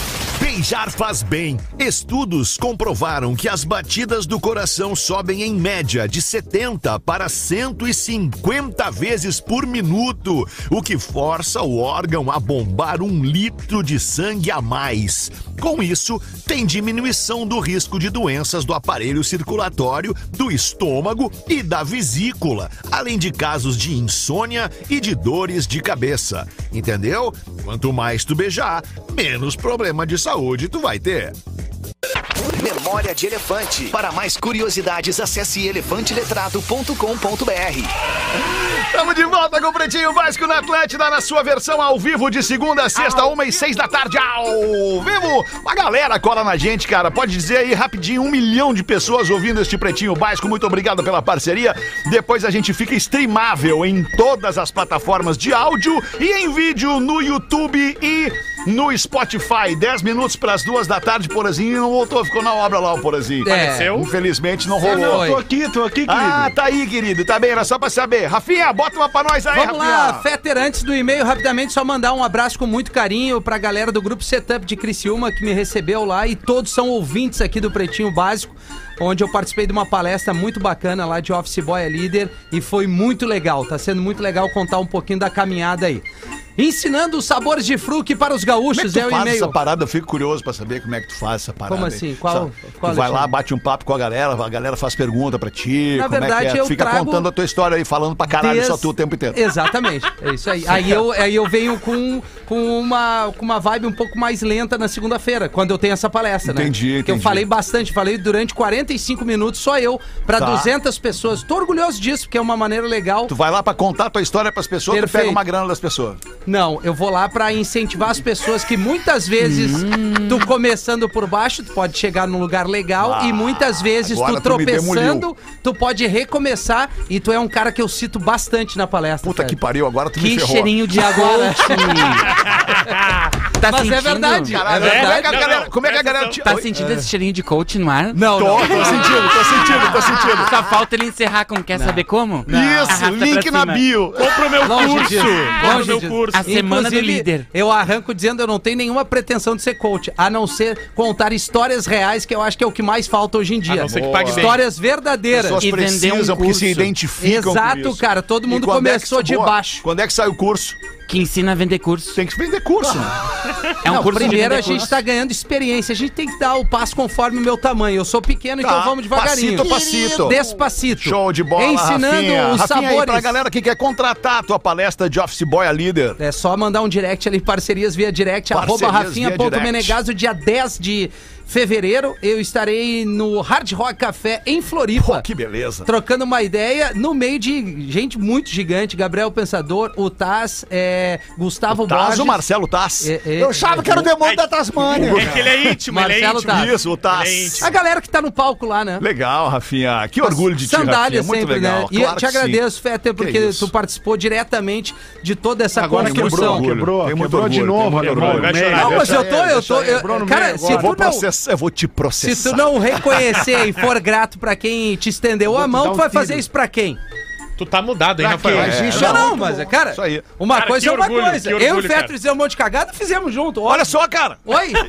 Beijar faz bem. Estudos comprovaram que as batidas do coração sobem em média de 70 para 150 vezes por minuto, o que força o órgão a bombar um litro de sangue a mais. Com isso, tem diminuição do risco de doenças do aparelho circulatório, do estômago e da vesícula, além de casos de insônia e de dores de cabeça. Entendeu? Quanto mais tu beijar, menos problema de saúde tu vai ter. Memória de Elefante. Para mais curiosidades, acesse elefanteletrado.com.br. Estamos de volta com o Pretinho Básico na Atlântida, na sua versão ao vivo de segunda a sexta, uma e seis da tarde, ao vivo. Uma galera cola na gente, cara. Pode dizer aí rapidinho, um milhão de pessoas ouvindo este Pretinho Básico. Muito obrigado pela parceria. Depois a gente fica streamável em todas as plataformas de áudio e em vídeo no YouTube e no Spotify. 10 minutos para as duas da tarde, Porazinho não voltou, ficou na obra lá o Porazinho. É. Apareceu? Infelizmente não Não, rolou. Tô aqui, tô aqui, querido. Ah, tá aí, querido. Tá bem, era só pra saber. Rafinha, bota uma pra nós aí, Vamos Rafinha. lá, Fetter, antes do e-mail, rapidamente, só mandar um abraço com muito carinho pra galera do grupo Setup de Criciúma que me recebeu lá e todos são ouvintes aqui do Pretinho Básico, onde eu participei de uma palestra muito bacana lá de Office Boy é Líder e foi muito legal. Tá sendo muito legal contar um pouquinho da caminhada aí. Ensinando os sabores de fruque para os Como é que gaúchos tu é o faz essa e-mail. parada? Eu fico curioso pra saber como é que tu faz essa parada. Como aí. assim? Qual- qual, tu vai lá, bate um papo com a galera, a galera faz pergunta pra ti. Na como é verdade, que é? eu fica trago- contando a tua história aí, falando pra caralho Des- só tu o tempo inteiro. Exatamente, é isso aí. Aí eu, aí eu venho com, com, uma, com uma vibe um pouco mais lenta na segunda-feira, quando eu tenho essa palestra, né? Entendi, Que eu entendi. falei bastante, falei durante 45 minutos, só eu, pra Tá. 200 pessoas. Tô orgulhoso disso, porque é uma maneira legal. Tu vai lá pra contar a tua história pras pessoas, tu Perfeito. pega uma grana das pessoas. Não, eu vou lá pra incentivar as pessoas que muitas vezes Hum. tu começando por baixo, tu pode chegar num lugar legal Ah, e muitas vezes agora tu tu me tropeçando, demoliu. tu pode recomeçar e tu é um cara que eu cito bastante na palestra. Puta Fred. que pariu, agora tu me Que ferrou. cheirinho de água. tá Mas é sentindo? verdade, Caralho, é como é que a verdade. galera... Como é que a galera... te- Tá Oi? sentindo esse cheirinho de coach no ar? Não, Tô, não. Tô sentindo, tô sentindo, tô sentindo. Só falta ele encerrar com quer saber como? Isso, Arrasta link pra na cima. bio. Compra o meu Longe curso. disso, Compra o longe meu disso. curso. A semana do Inclusive, líder. Eu arranco dizendo eu não tenho nenhuma pretensão de ser coach, a não ser contar histórias reais, que eu acho que é o que mais falta hoje em A dia. não ser que pague bem. Histórias verdadeiras. Pessoas E vender um precisam porque se curso. identificam Exato, com isso. cara, todo E mundo quando é que- começou de boa, baixo. Quando é que sai o curso? Que ensina a vender curso. Tem que vender curso. <laughs> É um não, curso de primeiro vender a gente curso. tá ganhando experiência, a gente tem que dar o passo conforme o meu tamanho. Eu sou pequeno, então Tá, vamos devagarinho. Passito, passito. Despacito. Show de bola, Ensinando Rafinha. os Rafinha, aí, sabores. pra galera que quer contratar a tua palestra de Office Boy a líder. É só mandar um direct ali, parcerias via direct, Parcerias arroba via rafinha.menegaso, dia 10 de fevereiro. Eu estarei no Hard Rock Café em Floripa. Pô, que beleza. Trocando uma ideia no meio de gente muito gigante, Gabriel Pensador, o Taz, é, Gustavo Taz, Borges. o Marcelo Taz. É, é, Eu achava que era o demônio da Tasmânia. É que ele é íntimo, ele é Marcelo íntimo. tá. Isso, o Taz. Ele é íntimo. A galera que tá no palco lá, né? Legal, Rafinha. Que orgulho de ti, Sandália Rafinha. Muito sempre, legal. né? E Claro eu te agradeço, Fetter, Que porque tu participou diretamente de toda essa Agora Tem muito quebrou, orgulho. quebrou, Tem muito quebrou de orgulho, novo, tem muito quebrou orgulho. no Vai meio. chorar. Não, mas Deixa eu tô, ele, eu deixa tô. ele. eu- Quebrou no cara, meio se agora. Eu vou, tu não, processar, eu vou te processar. Se tu não reconhecer e for grato pra quem te estendeu a mão, tu um vai tiro. fazer isso pra quem? Tu tá mudado, hein, Pra Rafael? É, Existe não, não, não, mas, cara, Isso aí. uma Cara, coisa é uma orgulho, coisa. que eu e o orgulho, cara. fizemos um monte de cagada, fizemos junto. Olha só, cara. Oi! <laughs>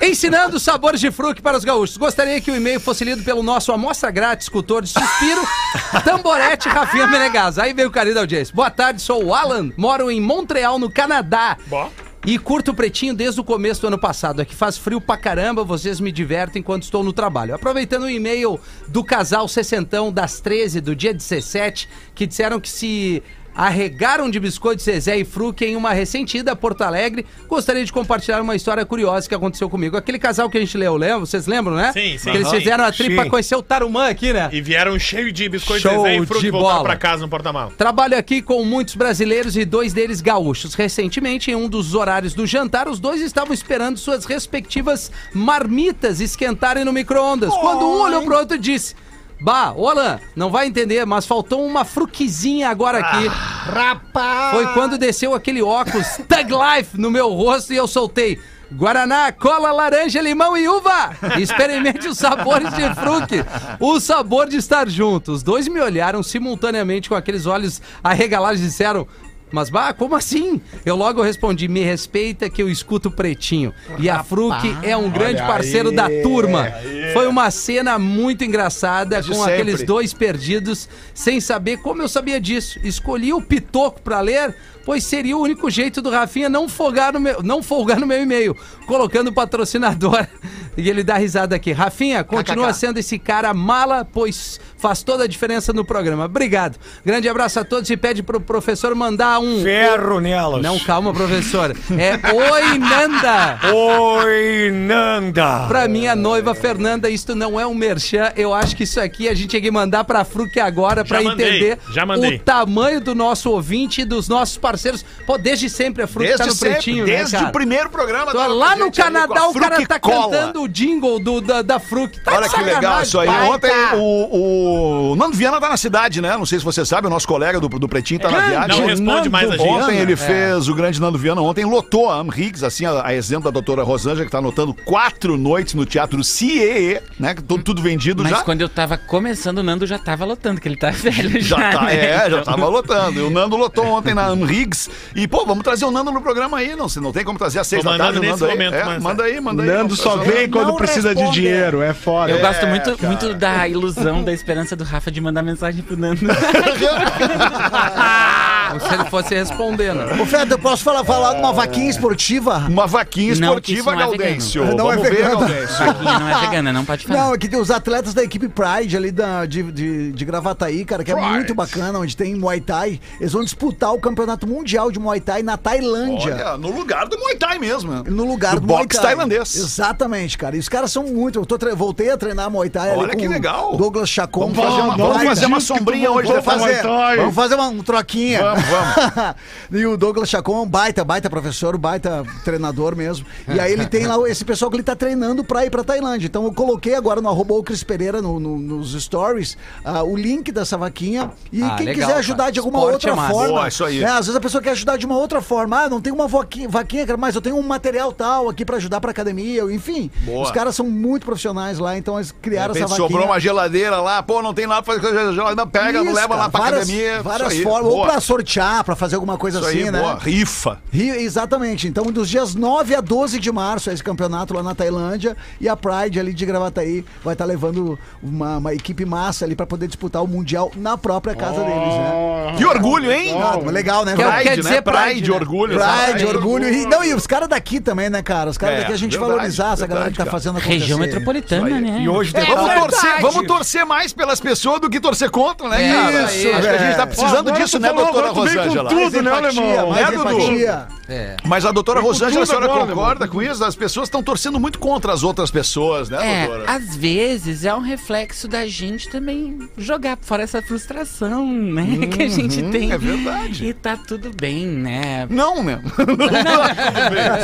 Ensinando os sabores de fruque para os gaúchos. Gostaria que o e-mail fosse lido pelo nosso amostra grátis, escultor de suspiro, <laughs> Tamborete Rafinha Menegas. Aí veio o carinho da audiência. Boa tarde, sou o Alan, moro em Montreal, no Canadá. Bom. E curto o pretinho desde o começo do ano passado. Aqui faz frio pra caramba, vocês me divertem enquanto estou no trabalho. Aproveitando o e-mail do casal Sessentão das 13 do dia 17, que disseram que se arregaram de biscoito Zezé e Fruque em uma recente ida a Porto Alegre, gostaria de compartilhar uma história curiosa que aconteceu comigo. Aquele casal que a gente leu, lembra? Vocês lembram, né? Sim, sim. Que eles fizeram a trip pra Sim. conhecer o Tarumã aqui, né? E vieram cheio de biscoitos Show Zezé e fruto de voltaram bola. pra casa no porta-malas. Trabalho aqui com muitos brasileiros e dois deles gaúchos. Recentemente, em um dos horários do jantar, os dois estavam esperando suas respectivas marmitas esquentarem no micro-ondas. Quando um olhou pro outro e disse: Bah, ô Alan, não vai entender, mas faltou uma fruquizinha agora aqui. Rapaz! Foi quando desceu aquele óculos Tag Life no meu rosto e eu soltei. Guaraná, cola, laranja, limão e uva! Experimente os sabores de fruque. O sabor de estar junto. Os dois me olharam simultaneamente com aqueles olhos arregalados e disseram. Mas, bah, como assim? Eu logo respondi, me respeita que eu escuto o Pretinho. E a Fruque é um grande parceiro da turma. Foi uma cena muito engraçada com sempre. aqueles dois perdidos, sem saber como eu sabia disso. Escolhi o Pitoco pra ler, pois seria o único jeito do Rafinha não folgar no meu, não folgar no meu e-mail, colocando o patrocinador <laughs> E ele dá risada aqui. Rafinha, continua KKK. sendo esse cara mala, pois faz toda a diferença no programa. Obrigado. Grande abraço a todos e pede pro professor mandar um. Ferro nelas. Não, calma, professor. É Oi, Nanda. Oi, Nanda. Pra minha noiva Fernanda, isto não é um merchan. Eu acho que isso aqui a gente tinha que mandar pra Fruc agora pra mandei, entender já mandei. o tamanho do nosso ouvinte e dos nossos parceiros. Pô, desde sempre a Fruc tá Desde no sempre, pretinho, desde né, o primeiro programa. Tô tá lá no Canadá, o cara tá Fruc-Cola. cantando o jingle do, da, da Fruc. Tá Olha que legal isso aí. Ontem o, o Nando Viana tá na cidade, né? Não sei se você sabe, o nosso colega do, do Pretinho tá na viagem. Não responde mais a gente. Ontem ele É. fez, o grande Nando Viana, ontem lotou a Am Higgs, assim, a, a exemplo da doutora Rosângela, que tá anotando quatro noites no Teatro CIEE, né? que Tudo, tudo vendido Mas já. quando eu tava começando, o Nando já tava lotando, que ele tá <laughs> velho já. Já tá, né? é, já tava lotando. E o Nando lotou ontem na Am Higgs. E, pô, vamos trazer o Nando no programa aí. Não, se não tem como trazer às seis da tarde Nando aí. momento, É, mas- manda aí, manda aí. Nando só vem quando Não precisa de responde. dinheiro, é foda. Eu É. gosto muito, cara. muito da ilusão, da esperança do Rafa de mandar mensagem pro Nando. <laughs> <laughs> Como se ele fosse respondendo. Ô, Fred, eu posso falar, falar de uma vaquinha esportiva? Uma vaquinha Não, que isso esportiva, não é Gaudêncio. Não é Vamos ver, vegano. Gaudêncio. Vaquinha não é vegana, não pode falar. Não, é que tem os atletas da equipe Pride ali da, de, de, de Gravataí, cara, que é Pride. muito bacana, onde tem Muay Thai. Eles vão disputar o campeonato mundial de Muay Thai na Tailândia. Olha, no lugar do Muay Thai mesmo. né? No lugar do do, Muay boxe Thai. tailandês. Exatamente, cara. E os caras são muito. Eu tô tre- voltei a treinar Muay Thai Olha ali que com legal. Douglas Chacon. Vamos fazer uma, vamos fazer uma sombrinha hoje depois. Vamos fazer, vamos fazer uma, um troquinha. Vamos, vamos. <laughs> e o Douglas Chacon é um baita, baita professor, um baita treinador mesmo. E aí ele tem lá esse pessoal que ele tá treinando pra ir pra Tailândia. Então eu coloquei agora no arroba o Cris Pereira no- no- nos stories ah, o link dessa vaquinha. E Ah, quem legal, quiser ajudar cara. de alguma Esporte outra é forma. Boa, isso aí. né, às vezes a pessoa quer ajudar de uma outra forma. Ah, não tem uma vaquinha, vaquinha mas eu tenho um material tal aqui pra ajudar pra academia. Enfim, Boa. os caras são muito profissionais lá, então eles criaram essa vaquinha. sobrou uma geladeira lá, pô, não tem nada pra fazer geladeira, pega, Isso, leva lá cara, pra várias, academia. Várias formas, ou pra sortear, pra fazer alguma coisa Isso assim, aí, né? boa. Rifa. Rio, exatamente. Então, dos dias 9 a 12 de março, é esse campeonato lá na Tailândia. E a Pride ali de Gravataí vai estar levando uma, uma equipe massa ali pra poder disputar o Mundial na própria casa deles, né? Que orgulho, hein? Ah, legal, né? Quer- Pride, quer Pride, dizer né? Pride, Pride, né? orgulho. Pride, orgulho. E, não, e os caras daqui também, né, cara? Os caras É, daqui a gente verdade, valorizar essa galera que tá fazendo acontecer. Região metropolitana, né? E hoje tem Vamos torcer, vamos torcer mais pelas pessoas do que torcer contra, né, É, cara? isso Acho que a gente tá é. precisando disso, né, doutora vem com Rosângela? tudo, né, alemão? mais Né, Dudu? É. Mas a doutora Rosângela, a senhora agora, concorda meu. com isso? As pessoas estão torcendo muito contra as outras pessoas, né, É, doutora? às vezes é um reflexo da gente também jogar fora essa frustração, né? que a gente tem. é verdade. E tá tudo bem, né? Não, <laughs> né?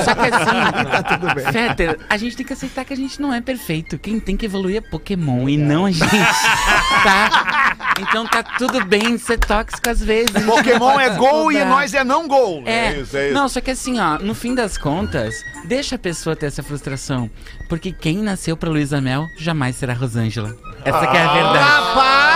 Só que assim, <laughs> tá tudo bem. Fetter, a gente tem que aceitar que a gente não é perfeito. Quem tem que evoluir é Pokémon e não a gente. <laughs> Tá? Então tá tudo bem ser tóxico às vezes. Pokémon é gol e nós é não gol. É, isso, é isso. não, só que assim, ó, no fim das contas, deixa a pessoa ter essa frustração. Porque quem nasceu pra Luísa Mel jamais será Rosângela. Essa que é a verdade.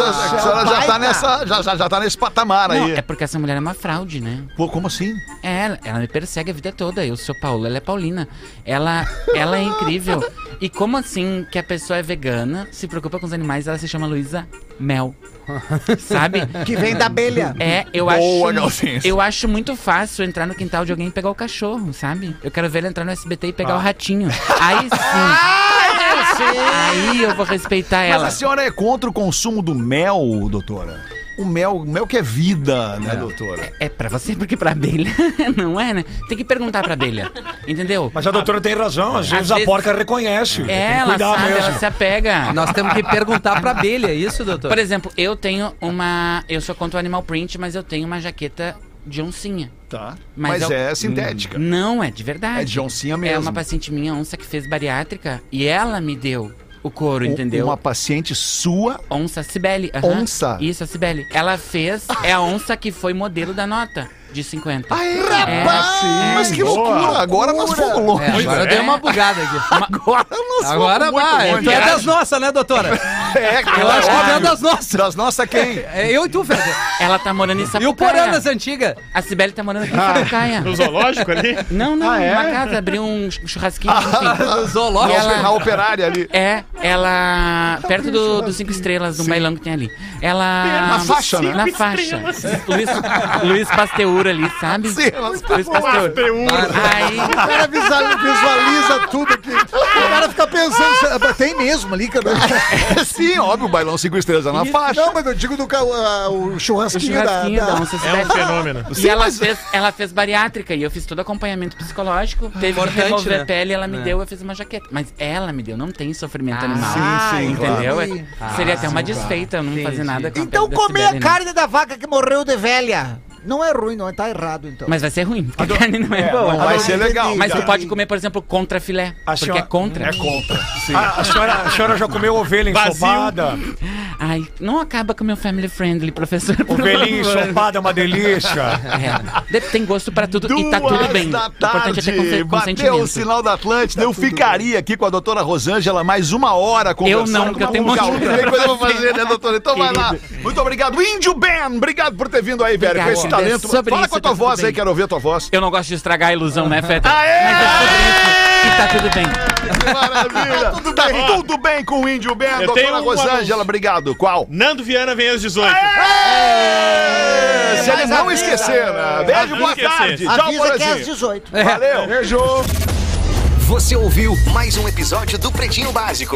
A senhora já tá, nessa, já, já, já tá nesse patamar Não, aí. é porque essa mulher é uma fraude, né? Pô, como assim? É, ela, ela me persegue a vida toda. Eu sou Paula, ela é Paulina. Ela, ela é incrível. E como assim que a pessoa é vegana, se preocupa com os animais, ela se chama Luísa Mel. <laughs> Sabe? Que vem da abelha. É, eu Boa, acho. Eu acho muito fácil entrar no quintal de alguém e pegar o cachorro, sabe? Eu quero ver ele entrar no SBT e pegar o ratinho. Aí sim. Aí eu vou respeitar Mas ela. a senhora é contra o consumo do mel, doutora? O mel, o mel que é vida, né, doutora? É pra você, porque pra abelha <laughs> não é, né? Tem que perguntar pra abelha. Entendeu? Mas a doutora tem razão, às vezes a vezes- porca reconhece. tem que ela cuidar sabe, mesmo. ela se apega. Nós temos que perguntar pra abelha, é isso, doutor? Por exemplo, eu tenho uma. Eu sou contra o animal print, mas eu tenho uma jaqueta de oncinha. Tá. Mas Mas, eu- é sintética. Não, é de verdade. É de oncinha É mesmo. uma paciente minha, onça, que fez bariátrica e ela me deu o couro, U- entendeu? Uma paciente sua. Onça Cibele. aham. Onça? Isso, a Cibele. Ela fez. É a onça que foi modelo da nota de 50. Ai, É, Mas que boa. loucura! Agora nós fomos longe. É, agora eu dei uma bugada aqui. <laughs> Agora nós Agora fomos muito vai, longe. tu é das nossas, né, doutora? <laughs> É, Eu acho que é das nossas. Das nossas quem? É eu e tu, Fede. Ela tá morando em E Sapucaia. o Porã das antigas. A Sibeli tá morando aqui em Sapucaia. No zoológico ali? Não, não, Ah, é? uma casa, abriu um churrasquinho, Ah, enfim. <laughs> No zoológico. E ela- Na operária ali. É, ela. Perto do, dos cinco estrelas, do bailão que tem ali. Ela. Na faixa, né? Na faixa. Luiz, Luiz Pasteur ali, sabe? Sim, elas- Pasteur. Aí. O cara visualiza, visualiza tudo aqui. O cara fica pensando, "Ah, tem mesmo ali, cara. Sim, óbvio, o bailão cinco estrelas é na faixa. Não, mas eu digo do ca- ah, o O churrasquinho, churrasquinho da, da da... É um fenômeno. E ela, fez, ela fez bariátrica e eu fiz todo acompanhamento psicológico. Teve que remover né? pele, ela me deu, eu fiz uma jaqueta. Mas ela me deu, não tem sofrimento animal. sim, sim, Entendeu? claro. É- Seria até uma desfeita eu não fazer nada com Então comer a carne da vaca que morreu de velha. Não é ruim, não. Tá errado, então. Mas vai ser ruim, porque a carne não é boa. Vai ser legal. Mas tu pode comer, por exemplo, contra filé. A porque senhora- é contra. É contra. Sim. A, a senhora, a senhora já comeu ovelha ensopada? Ai, não acaba com o meu family friendly, professor. Ovelhinha ensopada é uma delícia. É. Tem gosto pra tudo e tá tudo Duas bem. da O importante é tarde, bateu o sinal da Atlântida. Eu ficaria aqui com a doutora Rosângela mais uma hora conversando. Eu não, porque eu tenho o um monte de Gaúcho. coisa Tem coisa pra fazer, né, doutora? Então vai lá. Querido. Muito obrigado. Índio Ben, obrigado por ter vindo aí, velho, com Obrigado, esse querido. Talento. Sobre Fala isso, com a tua tá voz aí, quero ouvir a tua voz. Eu não gosto de estragar a ilusão, né, Feta? Aê! Mas é sobre isso e tá tudo bem. Que maravilha. tudo bem. tudo bem com o Índio Ben, Eu doutora tenho um Rosângela, anúncio. obrigado. Qual? Nando Viana vem às 18. É, Se ele mas não avisa. esquecer, né? Beijo, Não boa esquecer. tarde. Tchau, Avisa que é às Porazinho. 18. Valeu. Beijo. Você ouviu mais um episódio do Pretinho Básico.